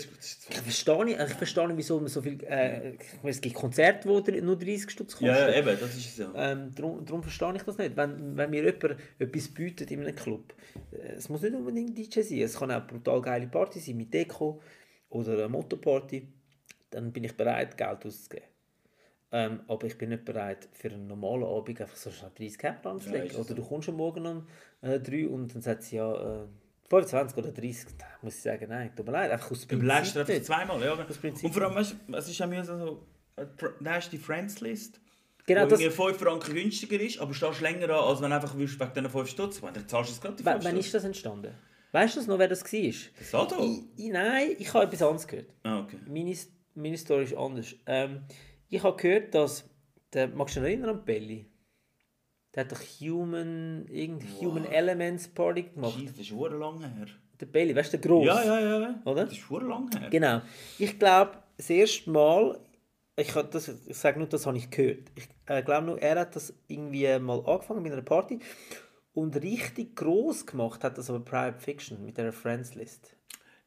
Ich verstehe nicht, ich verstehe nicht, wieso man so viel, äh, es gibt Konzerte, wo dr- nur 30 Stutz kosten. Ja, ja, eben, das ist so. Ähm, darum, darum verstehe ich das nicht. Wenn, wenn mir jemand etwas bietet in einem Club, äh, es muss nicht unbedingt DJ sein, es kann auch eine brutal geile Party sein mit Deko oder eine Motto-Party, dann bin ich bereit, Geld auszugeben. Ähm, aber ich bin nicht bereit, für einen normalen Abend einfach so schnell 30 Käppchen anzulegen. ist oder so. du kommst am Morgen um äh, 3 und dann sagt sie ja äh, 25 oder 30. Da muss ich sagen, nein, tut mir leid, einfach aus Überlegst du Prinzip einfach zweimal. Ja. Das Prinzip Und vor allem, weißt du, es ist ja mir so, da du die Friends-List, Genau, wo das, irgendwie 5 Franken günstiger ist, aber stehst länger an, als wenn du einfach willst, wegen diesen 5 Stutz. Dann zahlst du es gerade die 5 wann, Stutz. ist das entstanden? Weißt du das noch, wer das war? Das Sado? Ich, ich, nein, ich habe etwas anderes gehört. Ah, okay. Meine, meine Story ist anders. Ähm, ich habe gehört, dass. Der, magst du dich noch erinnern an Belly? Der hat doch Human, irgend, Human Elements Party gemacht. Scheisse, das ist verdammt lang her. Der Belly, weißt du, der Gross? Ja, ja, ja. Oder? Das ist verdammt lang her. Genau. Ich glaube, das erste Mal, ich, das, ich sage nur, das habe ich gehört. Ich äh, glaube nur, er hat das irgendwie mal angefangen mit einer Party und richtig groß gemacht hat das aber Private Fiction mit der Friends List.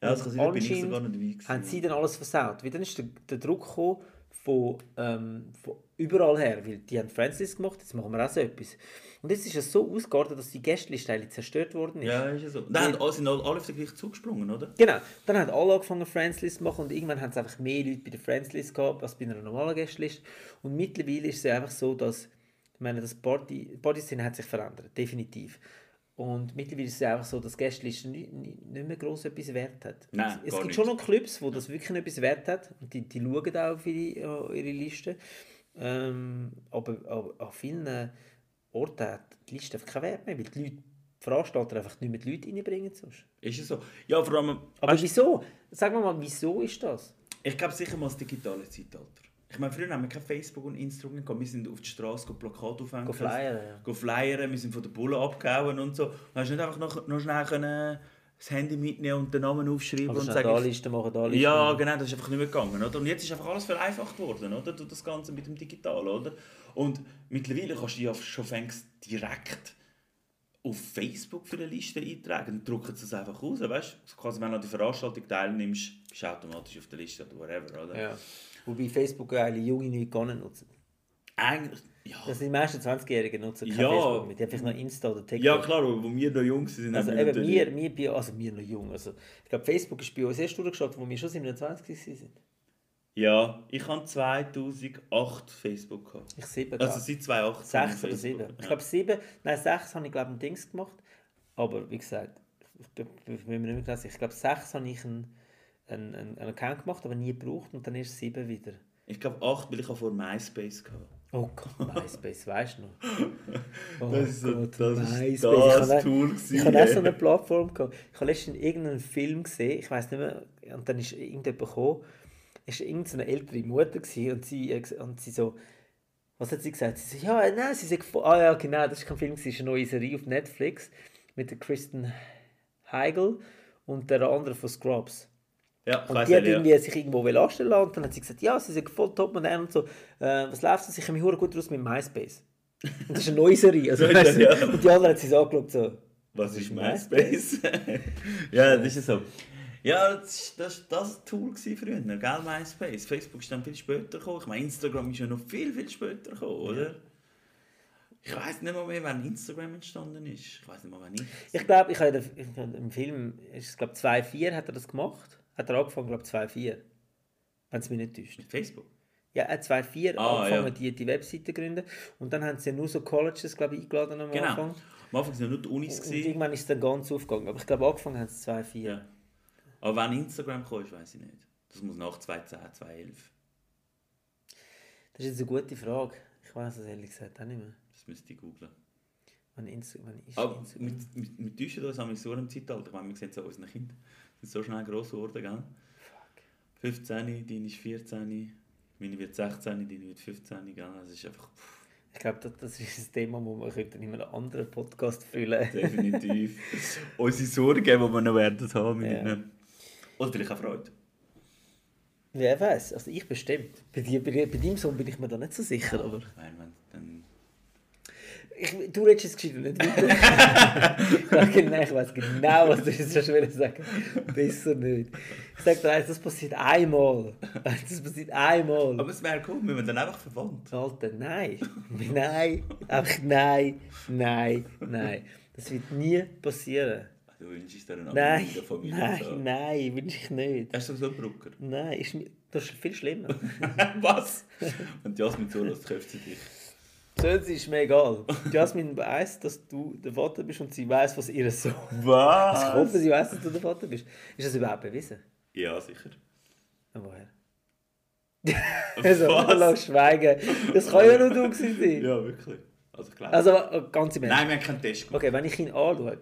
Ja, das kann sein, da bin ich sogar nicht dabei gewesen. haben sie dann alles versaut. Weil dann ist der, der Druck gekommen von, ähm, von überall her, weil die haben Friendslist gemacht, jetzt machen wir auch so etwas. Und jetzt ist es so ausgeartet, dass die Gästeliste eigentlich zerstört worden ist. Ja, ist ja so. Dann haben- sind alle alle auf den gleichen Zug gesprungen, oder? Genau, dann haben alle angefangen Friendslist zu machen und irgendwann haben es einfach mehr Leute bei der Friendslist gehabt als bei einer normalen Gästeliste. Und mittlerweile ist es einfach so, dass, ich meine, das Party, Party-Szene hat sich verändert, definitiv. Und mittlerweile ist es einfach so, dass Gästeliste nicht, mehr gross etwas Wert hat. Nein, es gibt nicht. schon noch Clubs, wo das wirklich etwas Wert hat und die, die schauen auch auf ihre, ihre Liste. Ähm, aber, aber an vielen Orten hat die Liste einfach keinen Wert mehr, weil die Leute, Veranstalter einfach nicht mehr die Leute reinbringen sonst. Ist es so? Ja, vor allem, Aber wieso? Sag mal, wieso ist das? ich glaube sicher mal das digitale Zeitalter. Ich meine, früher haben wir kein Facebook und Instagram gehabt. Wir sind auf die Straße Plakate aufhängen. Go flyern. Go flyern, wir sind von der Bulle abgehauen und so. Du hast nicht einfach noch, noch schnell können das Handy mitnehmen und den Namen aufschreiben Also und sagen... da Liste machen, da Liste Ja, genau, das ist einfach nicht mehr gegangen. Oder? Und jetzt ist einfach alles vereinfacht worden, oder? Durch das Ganze mit dem Digitalen, oder? Und mittlerweile kannst du ja schon fängst direkt auf Facebook für eine Liste eintragen. Dann drucken sie es einfach raus, weißt du? Quasi, wenn du an der Veranstaltung teilnimmst, bist du automatisch auf der Liste oder whatever, oder? Ja. Wobei Facebook eigentlich junge Leute gar nicht nutzen. Eigentlich, ja. Das sind die meisten 20-Jährigen nutzen kein Ja. Facebook mit. Die haben vielleicht noch Insta oder TikTok. Ja, klar, aber wo wir noch jung sind, Also eben, wir, wir, bei- also wir noch jung. Also, ich glaube, Facebook ist bei uns erst durchgeschaut, wo wir schon 27 sind. Ja, ich habe 2008 Facebook gehabt. Ich sieben. Also seit 2008. Sechs oder sieben. Ich ja. glaube sieben, nein sechs habe ich glaube ein Dings gemacht. Aber wie gesagt, ich bin mir nicht mehr klar. Ich glaube sechs habe ich einen, einen, einen, einen Account gemacht, aber nie gebraucht und dann erst sieben wieder. Ich glaube 8, weil ich auch vor MySpace hatte. Oh Gott, MySpace, weißt du noch? Oh Das ist Gott, das ist MySpace. das ich habe, Tool Ich gewesen, habe auch so eine Plattform gehabt. Ich habe letztens irgendeinen Film gesehen, ich weiß nicht mehr, und dann ist irgendjemand gekommen, es war irgendeine ältere Mutter gewesen, und sie, äh, und sie so, was hat sie gesagt? Sie so, ja, nein, sie sagt, ah ja, genau, das ist kein Film, es ist eine neue Serie auf Netflix mit der Kristen Heigl und der andere von Scrubs. Ja, Und die hat ja. irgendwie sich irgendwo anstellen lassen und dann hat sie gesagt, ja, sie sind voll top modern und so. Äh, was läuft so? Ich komme mir gut raus mit MySpace. Und das ist eine neue Serie. Also, weißt du, Ja. Und die anderen hat sie so angeschaut, so. Was ist MySpace? Ja, das ist so. Ja, das war das, das Tool früher, gell, MySpace. Facebook ist dann viel später gekommen. Ich meine, Instagram ist ja noch viel, viel später gekommen, oder? Ich weiß nicht mal mehr, wann Instagram entstanden ist. Ich weiß nicht mal, wann ich. Ich glaube, ich habe ich im Film, es glaube 2.4 hat er das gemacht. Hat er angefangen, glaube 2.4. Wenn es mich nicht täuscht. Facebook. Ja, er hat 2.4 Ah, angefangen, ja. die, die Webseite gründen. Und dann haben sie ja nur so Colleges, glaube ich, eingeladen am Genau. Anfang. Am Anfang waren ja nur die Unis. Und gewesen. irgendwann ist es dann ganz aufgegangen. Aber ich glaube, angefangen haben sie 2.4. Ja. Aber wann Instagram kam, weiß ich nicht. Das muss nach 2010, 2011. Das ist jetzt eine gute Frage. Ich weiß es ehrlich gesagt auch nicht mehr. Das müsste ich googlen. Wann, wann ist Aber Instagram? mit täuschen uns haben wir so im Zeitalter. Ich wir sehen es an unseren Kindern. Die sind so schnell gross geworden, gell? 15, deine ist 14, meine wird 16, deine wird 15, gell? Das ist einfach pff, Ich glaube, das, das ist ein Thema, das wir könnten in einem anderen Podcast füllen definitiv unsere Sorgen, die wir noch werden haben. Ja. ihnen. Oder vielleicht auch Freude. Wer weiß, also ich bestimmt. Bei, dir, bei, bei deinem Sohn bin ich mir da nicht so sicher, aber... Nein, wenn, dann... Ich, du redest jetzt gescheit und nicht weiter. ja, genau, ich weiß genau, was du jetzt schon wieder sagen Besser nicht. Ich sag dir eins, das passiert einmal. Das passiert einmal. Aber es wäre cool, wenn wir dann einfach verwandt. Alter, nein. Nein. Einfach nein. Nein. Nein. Das wird nie passieren. Du wünschst dir eine Nein. Familie. Nein, so. nein, wünsche ich nicht. Hast du so einen Brucker? Nein, ist, das ist viel schlimmer. Was? Und Jasmin zulässt, köpft sie dich. Sonst ist mir egal. Jasmin weiss, dass du der Vater bist und sie weiss, was ihr Sohn Ich Was? hoffe, sie weiss, dass du der Vater bist. Ist das überhaupt bewiesen? Ja, sicher. Und woher? Also, lass schweigen. Das kann ja nur du gewesen sein. Ja, wirklich. Also ich glaube. Also, äh, ganz im Ernst. Nein, wir haben keinen Test gemacht. Okay, wenn ich ihn anschaue,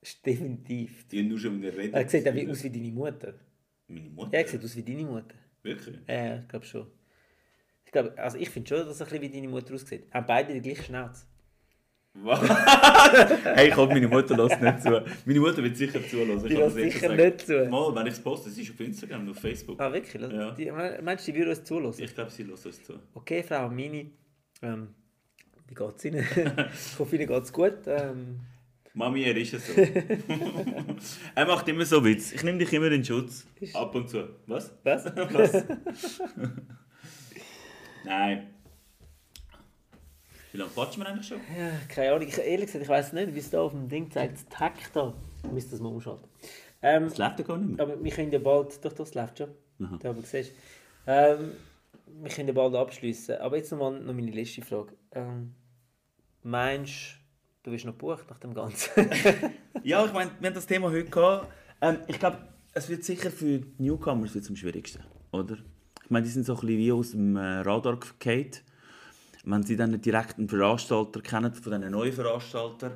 ist definitiv. Die haben nur schon wieder reden. Er sieht auch wie aus wie deine Mutter. Meine Mutter? Ja, er sieht aus wie deine Mutter. Wirklich? Ja, ich glaube schon. Ich glaube, also ich finde schon, dass er ein bisschen wie deine Mutter aussieht. Haben beide die gleiche Schnauze. Was? hey, komm, meine Mutter lässt nicht zu. Meine Mutter wird sicher zulassen. Die lässt sicher sagen. nicht zu. Mal, wenn ich es poste, es ist auf Instagram und auf Facebook. Ah, wirklich? Ja. Die, meinst du, die würden uns zulassen? Ich glaube, sie lässt uns zu. Okay, Frau Mini, ähm, wie geht es Ihnen? ich hoffe, Ihnen geht es gut. Ähm, Mami, er ist es so. er macht immer so Witz. Ich nehme dich immer in Schutz. Ab und zu. Was? was? Was? Nein. Wie lange quatschen wir eigentlich schon? Ja, keine Ahnung. Ich, ehrlich gesagt, ich weiß nicht, wie es da auf dem Ding zeigt. Das Tag da. Ich müsste das mal umschalten. Ähm, Das läuft ja gar nicht mehr. aber wir können ja bald... Doch, das läuft schon. Aha. Da, aber siehst ähm, Wir können ja bald abschließen. Aber jetzt nochmal noch meine letzte Frage. Ähm, meinst du, du bist noch gebucht nach dem Ganzen? Ja, ich meine, wir haben das Thema heute gehabt. Ähm, ich glaube, es wird sicher für die Newcomers wird's am schwierigsten, oder? Ich meine, die sind so ein bisschen wie aus dem äh, Radar gefallen. Wenn sie dann direkt einen Veranstalter kennen, von diesen neuen Veranstaltern,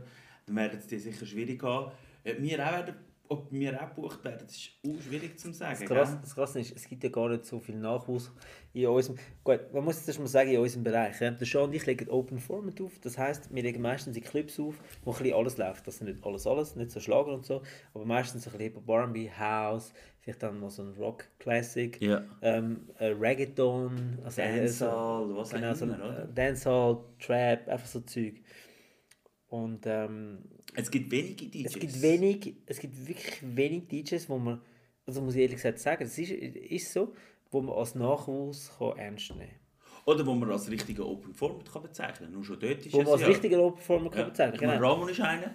dann werden die sicher schwierig haben. Wir auch, werden, ob wir auch gebucht werden, das ist auch schwierig zu sagen. Das Krasse, das Krasse ist, es gibt ja gar nicht so viel Nachwuchs in unserem... Gut, man muss jetzt erst mal sagen, in unserem Bereich. Ja. Der Sean und ich legen Open Format auf. Das heisst, wir legen meistens in Clubs auf, wo ein bisschen alles läuft. Das sind nicht alles, alles, nicht so Schlager und so, aber meistens ein bisschen R&B, House, vielleicht dann mal so ein Rock-Classic, Ja. ähm, äh, Reggaeton, also äh, Dancehall, was genau, auch so, immer, oder? äh, Dancehall, Trap, einfach so Zeug. Und ähm, Es gibt wenige DJs. es gibt wenig, es gibt wirklich wenig DJs, wo man, also muss ich ehrlich gesagt sagen, es ist, ist so, wo man als Nachwuchs kann ernst nehmen kann. Oder wo man als richtiger Open Format kann bezeichnen kann. Nur schon dort ist Wo es man als ja. richtiger Open-Former kann ja. bezeichnen Ich meine, genau. Ramon ist einer.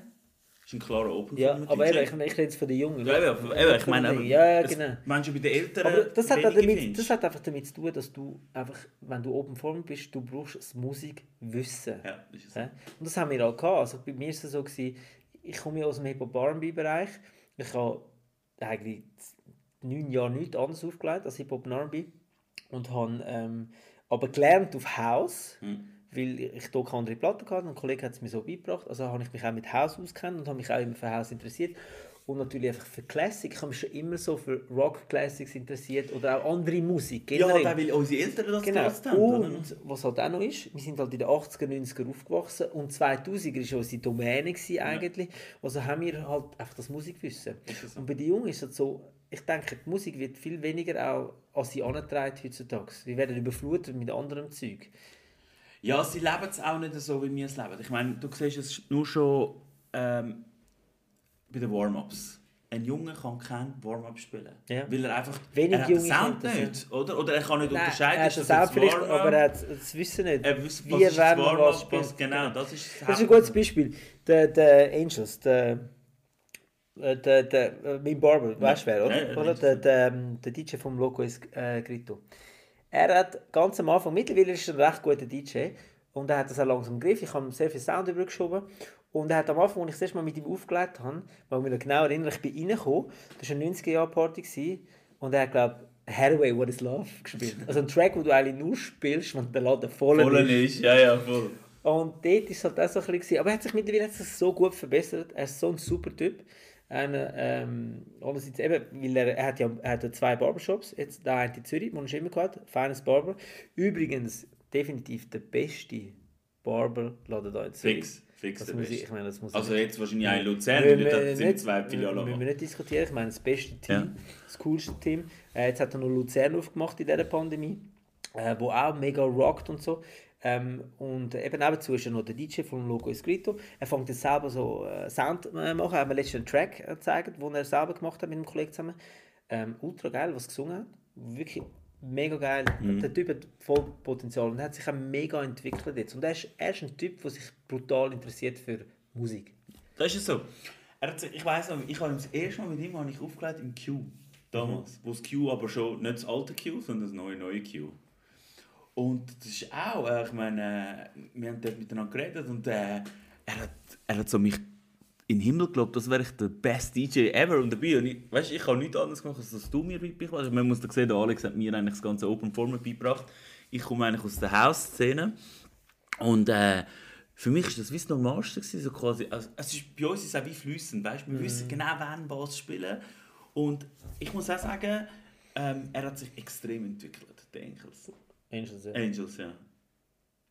Ist ein klarer Open Ja, aber eben, ich, ich rede jetzt von den Jungen. Ja, eben, eben, ich meine, aber, ja, ja, genau. Du bei den Eltern Aber das hat, damit, das hat einfach damit zu tun, dass du einfach, wenn du Open Form bist, du brauchst das Musikwissen. Ja, das ist so. Und das haben wir auch gehabt. Also bei mir war es so, gewesen, ich komme ja aus dem Hip-Hop R&B-Bereich. Ich habe eigentlich neun Jahre nichts anderes aufgelegt als Hip-Hop und R&B. Und habe ähm, aber gelernt auf House, Hm. Weil ich hier keine andere Platte hatte und ein Kollege hat es mir so beigebracht. Also habe ich mich auch mit House auskennt und habe mich auch immer für House interessiert. Und natürlich einfach für Classic. Ich habe mich schon immer so für Rock-Classics interessiert oder auch andere Musik. Ja, generell. da weil unsere Eltern das Genau. haben. Und was halt auch noch ist, wir sind halt in den 80er, 90er aufgewachsen und 2000er war unsere Domäne gewesen eigentlich. Also haben wir halt einfach das Musikwissen. Es so? Und bei den Jungen ist es so, ich denke, die Musik wird viel weniger auch an sie heutzutage. Wir werden überflutet mit anderem Zeug. Ja, sie leben es auch nicht so, wie wir es leben. Ich meine, du siehst es nur schon ähm, bei den Warm-Ups. Ein Junge kann kein Warm-up spielen. Ja. Weil er einfach Wenig er hat Junge Sound das, nicht, oder? Oder er kann nicht unterscheiden, er ist das das jetzt vielleicht, Warm-up? aber er hat das Wissen nicht. Er weiß, Wie was ist das werden wir was Warm-up, spielen. was genau, das ist Das ist ein gutes Beispiel. Der, der Angels, der, äh, der, der, äh, mein Barber, weißt du wer, oder? Ja, ja, oder? Der, der, ähm, der DJ vom Loco ist äh, Grito. Er hat ganz am Anfang, mittlerweile ist er ein recht guter DJ und er hat das auch langsam im Griff. Ich habe sehr viel Sound übergeschoben. Und er hat am Anfang, als ich das erste Mal mit ihm aufgelegt habe, weil ich mich noch genau erinnere, ich bin reingekommen, das war eine 90er-Jahre-Party gewesen, und er hat, glaube ich, Hathaway, What is Love gespielt. Also ein Track, den du eigentlich nur spielst, wenn der Laden voll Voll ist. ist, ja, ja, voll. Und dort war es halt auch so ein bisschen. Aber er hat sich mittlerweile hat sich so gut verbessert. Er ist so ein super Typ. Einer, ähm, einerseits eben, weil er, er hat ja er hat ja zwei Barbershops. Jetzt der eine in Zürich, er schon immer hat. Feines Barber. Übrigens definitiv der beste Barberladen hier in Zürich. Fix, fix Das muss ich, ich meine, das muss Also jetzt wahrscheinlich auch in Luzern, weil dort sind nicht- zwei Filialen. Müssen wir nicht diskutieren. Ich meine, das beste Team, Ja. das coolste Team. Äh, jetzt hat er noch Luzern aufgemacht in dieser Pandemie, äh, wo auch mega rockt und so. Ähm, und eben nebenzu ist er noch der DJ von Loco Escrito. Er fängt jetzt selber so äh, Sound äh, machen. Er hat mir letztens einen Track äh, gezeigt, den er selber gemacht hat mit einem Kollegen zusammen. Ähm, ultra geil, was gesungen hat. Wirklich mega geil. Der Typ hat voll Potenzial und er hat sich auch mega entwickelt jetzt. Und er ist, er ist ein Typ, der sich brutal interessiert für Musik. Das ist es so. Er hat, ich weiss noch, ich habe das erste Mal mit ihm habe ich aufgelegt im Q. Damals. Wo das Q aber schon nicht das alte Q, sondern das neue, neue Q. Und das ist auch, äh, ich meine, äh, wir haben dort miteinander geredet und äh, er, hat, er hat so mich in den Himmel gelobt, das wäre ich der beste DJ ever und dabei. Und ich, weißt, ich habe nichts anderes gemacht, als dass du mir beigebracht hast. Man muss da sehen, der Alex hat mir eigentlich das ganze Open Format beigebracht. Ich komme eigentlich aus der House-Szene. Und äh, für mich war das wie das Normalste. Gewesen, so quasi. Also, es ist, bei uns ist es auch wie fließend. Weißt? Wir wissen genau, wann was spielen. Und ich muss auch sagen, ähm, er hat sich extrem entwickelt, der Angels. Angels, ja. Angels, ja.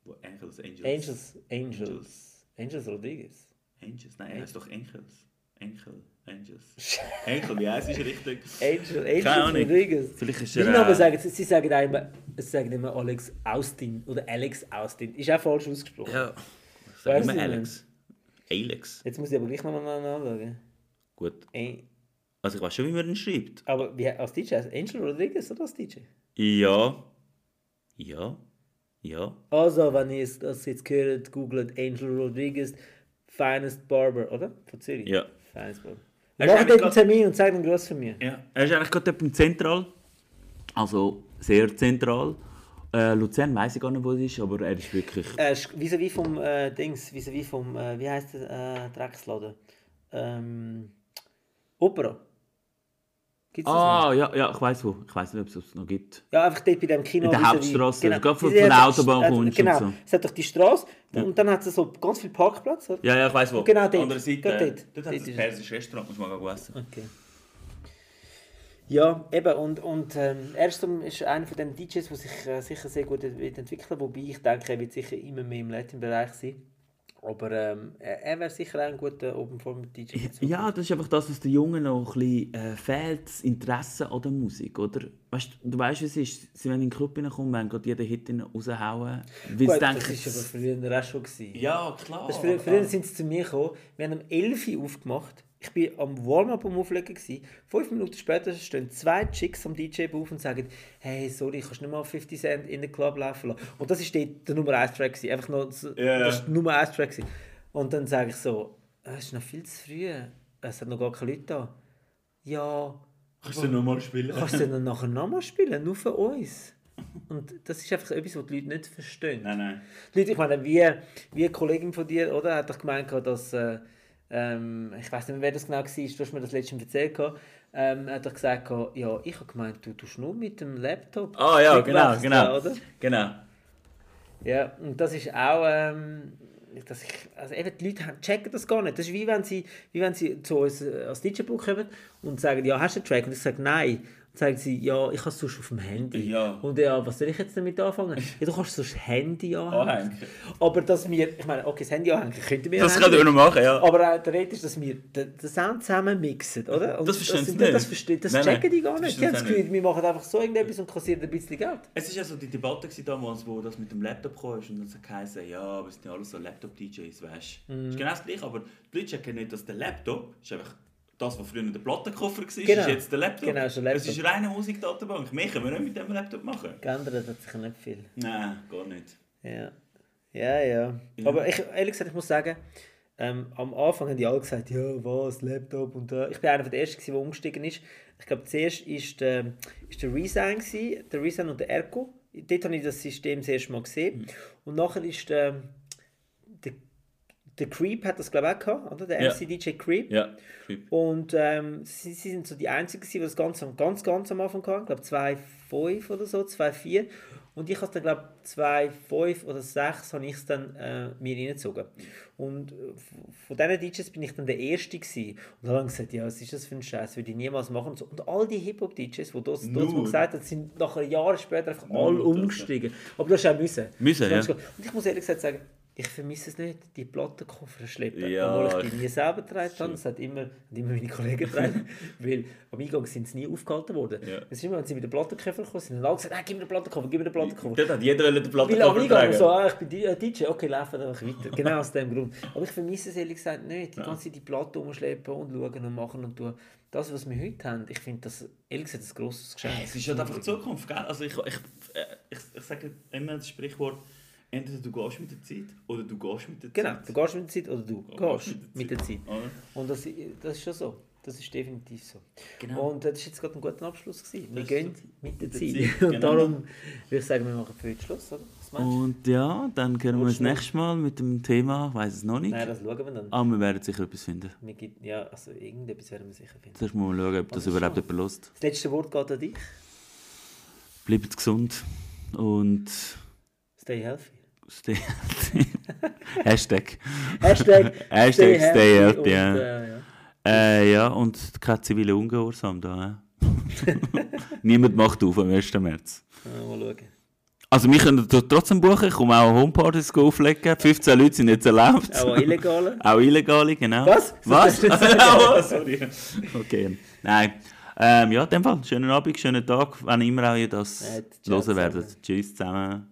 Wo- Angels, Angels. Angels, Angels, Angels Rodriguez. Angels, nein, er heißt doch Angels. Angel, Angels. Angel, heißt es richtig? Angel, Keine Angels Ahnung. Rodriguez. Vielleicht ist er. Äh, sagen, sie sagen immer, sie sagen immer Alex Austin oder Alex Austin. Ist auch falsch ausgesprochen. ja, ich Weiss sage immer Alex. Alex. Jetzt muss ich aber gleich nochmal nachschauen. Gut. Ey, Also ich weiß schon, wie man ihn schreibt. Aber wie, als DJ heißt Angel Rodriguez oder als DJ? Ja. Ja. Ja. Also, wenn ihr das jetzt hört, googelt Angel Rodriguez, Finest Barber, oder? Von Zürich. Ja. Finest Barber. Er Mach ist eigentlich einen Termin und zeig den Gruß von mir. Ja, er ist eigentlich gerade im Zentral. Also sehr zentral. Äh, Luzern weiß ich gar nicht, wo es ist, aber er ist wirklich. Äh, vis-à-vis vom äh, Dings, vis-à-vis vom, äh, wie heißt der äh, Drecksladen? Ähm, Opera. Gibt's? Ah, ja, ja, ich weiß wo. Ich weiß nicht, ob es noch gibt. Ja, einfach dort bei dem Kino. In der. Hauptstrasse, also gerade von- von der Autobahn hat- kommst Genau, so. es hat doch die Straße und dann hat es so ganz viele Parkplätze. oder? Ja, ja, ich weiß wo. Und genau dort. Andere Seite. Dort, Dort, hat ist es ein persisches Restaurant, muss man mal essen. Okay. Ja, eben, und, und ähm, Erstum ist einer von den DJs, der sich äh, sicher sehr gut wird entwickeln wobei ich denke, er wird sicher immer mehr im Latin-Bereich sein. Aber ähm, er, wäre sicher auch ein guter Open Format DJ. Ja, das ist einfach das, was den Jungen noch ein bisschen äh, fehlt, das Interesse an der Musik, oder? Weißt, du weißt, wie es ist, sie werden in den Club reinkommen, wenn gerade jeden Hit raushauen, Gut, denken... das war aber früher auch schon. Gewesen. Ja, klar. Das früher, früher sind sie zu mir gekommen, wir haben um 11 Uhr aufgemacht. Ich war am Warm-up am Auflegen. Gewesen. Fünf Minuten später stehen zwei Chicks am DJ-Booth und sagen, hey, sorry, kannst du nicht mal 50 Cent in den Club laufen lassen. Und das war der Nummer 1 Track. Gewesen. Einfach noch, so- ja. Das war der Nummer 1 Track. Gewesen. Und dann sage ich so, es ist noch viel zu früh. Es hat noch gar keine Leute da. Ja, Kannst du nochmal spielen? kannst du dann nachher nochmal spielen, nur für uns. Und das ist einfach etwas, was die Leute nicht verstehen. Nein, nein. Die Leute, ich meine, wie, wie eine Kollegin von dir, oder, hat doch gemeint, dass, äh, ähm, ich weiß nicht mehr, wer das genau war, du hast mir das letztens erzählt, gehabt, ähm, hat doch gesagt, ja, ich habe gemeint, du tust nur mit dem Laptop. Ah ja, Stück genau, genau. Oder? Genau. Ja, und das ist auch, ähm, dass ich, also eben die Leute checken das gar nicht. Das ist wie wenn sie, wie wenn sie zu uns äh, als DJ-Buch kommen und sagen, ja, hast du einen Track? Und ich sage, nein. Sagen sie, ja, ich habe es sonst auf dem Handy. Ja. Und ja, was soll ich jetzt damit anfangen? Ja, du kannst sonst das Handy anhängen. Anhängen. Aber dass wir, ich meine, okay, das Handy anhängen könnten wir Das können wir noch machen, ja. Aber auch der Rede ist, dass wir den, den Sound zusammen mixen, oder? Und Das verstehen sie nicht. Das, verstehen, das Nein, nein, checken die gar das nicht. Die haben das Gefühl, wir machen einfach so irgendetwas und kassieren ein bisschen Geld. Es war ja so die Debatte damals, wo das mit dem Laptop kam und dann geheißen, ja, wir sind ja alle so Laptop-DJs, weißt du. Mhm. ist genau das gleiche, aber die Leute checken nicht, dass der Laptop ist einfach das, was früher der Plattenkoffer war, Genau. ist jetzt der Laptop. Genau, ist Laptop. Es ist eine reine Musikdatenbank. Mehr können wir nicht mit dem Laptop machen. Geändert hat sich nicht viel. Nein, gar nicht. Ja, ja, ja. Aber ich, ehrlich gesagt, ich muss sagen, ähm, am Anfang haben die alle gesagt, ja, was, Laptop und äh, Ich bin einer der Ersten, der umgestiegen ist. Ich glaube, zuerst ist der, ist der Resign, gewesen, der Resign und der Erco. Dort habe ich das System das erste Mal gesehen. Und nachher ist der, der, der Creep, hat das glaube ich auch gehabt, oder? Der Ja. MC-DJ Creep. Ja, Und ähm, sie, sie sind so die Einzigen, die das ganz, am- ganz, ganz am Anfang hatten. Ich glaube 2,5 oder so, 2,4. Und ich habe dann, glaube ich, 2,5 oder 6 habe ich es dann äh, mir reingezogen. Und äh, von diesen DJs bin ich dann der Erste gewesen. Und dann haben sie gesagt, ja, was ist das für ein Scheiß, würde ich niemals machen. Und, so. und all die Hip-Hop-DJs, die das dort mal gesagt haben, sind nachher Jahre später einfach Nur alle das, umgestiegen. Aber du hast auch müssen. Müssen, Das ja. Und ich muss ehrlich gesagt sagen, ich vermisse es nicht, die Plattenkoffer schleppen. Ja, Obwohl ich die nie selber getragen habe. Das hat immer, hat immer meine Kollegen getragen. weil am Eingang sind sie nie aufgehalten worden. Ja. Es ist immer, wenn sie mit dem Plattenkoffer gekommen sind, haben alle gesagt, «Nein, gib mir den Plattenkoffer, gib mir den Plattenkoffer. Dort hat jeder den Weil am Plattenkoffer Eingang tragen. so, ah, ich bin D- äh, DJ, okay, laufen einfach weiter. Genau aus dem Grund. Aber ich vermisse es ehrlich gesagt nicht, die ganze Zeit die Platte umschleppen und schauen und machen und tun. Das, was wir heute haben, ich finde das ehrlich gesagt ein grosses Geschenk. Es ist halt einfach die Zukunft, gell? Also ich, ich, äh, ich, ich sage immer das Sprichwort, entweder du gehst mit der Zeit oder du gehst mit der Genau, Zeit. du gehst mit der Zeit oder du gehst gehst mit der Zeit. Oder? Und das, das ist schon so. Das ist definitiv so. Genau. Und das war jetzt gerade ein guter Abschluss. Gewesen. Wir Das gehen mit der mit der Zeit. Zeit, Und genau. darum würde ich sagen, wir machen für heute Schluss, oder? Und ja, dann können wir das nächste Mal mit dem Thema, ich weiß es noch nicht, Nein, das schauen wir dann. aber wir werden sicher etwas finden. Wir gibt, ja, also irgendetwas werden wir sicher finden. Zuerst muss man schauen, ob das Also überhaupt jemand lust. Das letzte Wort geht an dich. Bleibt gesund und Stay healthy. Stay Hashtag. Hashtag, Hashtag stay healthy, und, ja. äh, ja. Äh, ja, und kein ziviler Ungehorsam da. hä? Niemand macht auf am 1. März. Äh, mal schauen. Also wir können trotzdem buchen, ich komme auch Homepartys auflegen. 15 Leute sind jetzt erlaubt. Auch Illegale. Auch illegale, genau. Was? Was? Oh, sorry. Okay. Nein. Ähm, ja, in dem Fall, schönen Abend, schönen Tag, wann immer auch ihr das Ja, ciao hören werdet. Tschüss zusammen.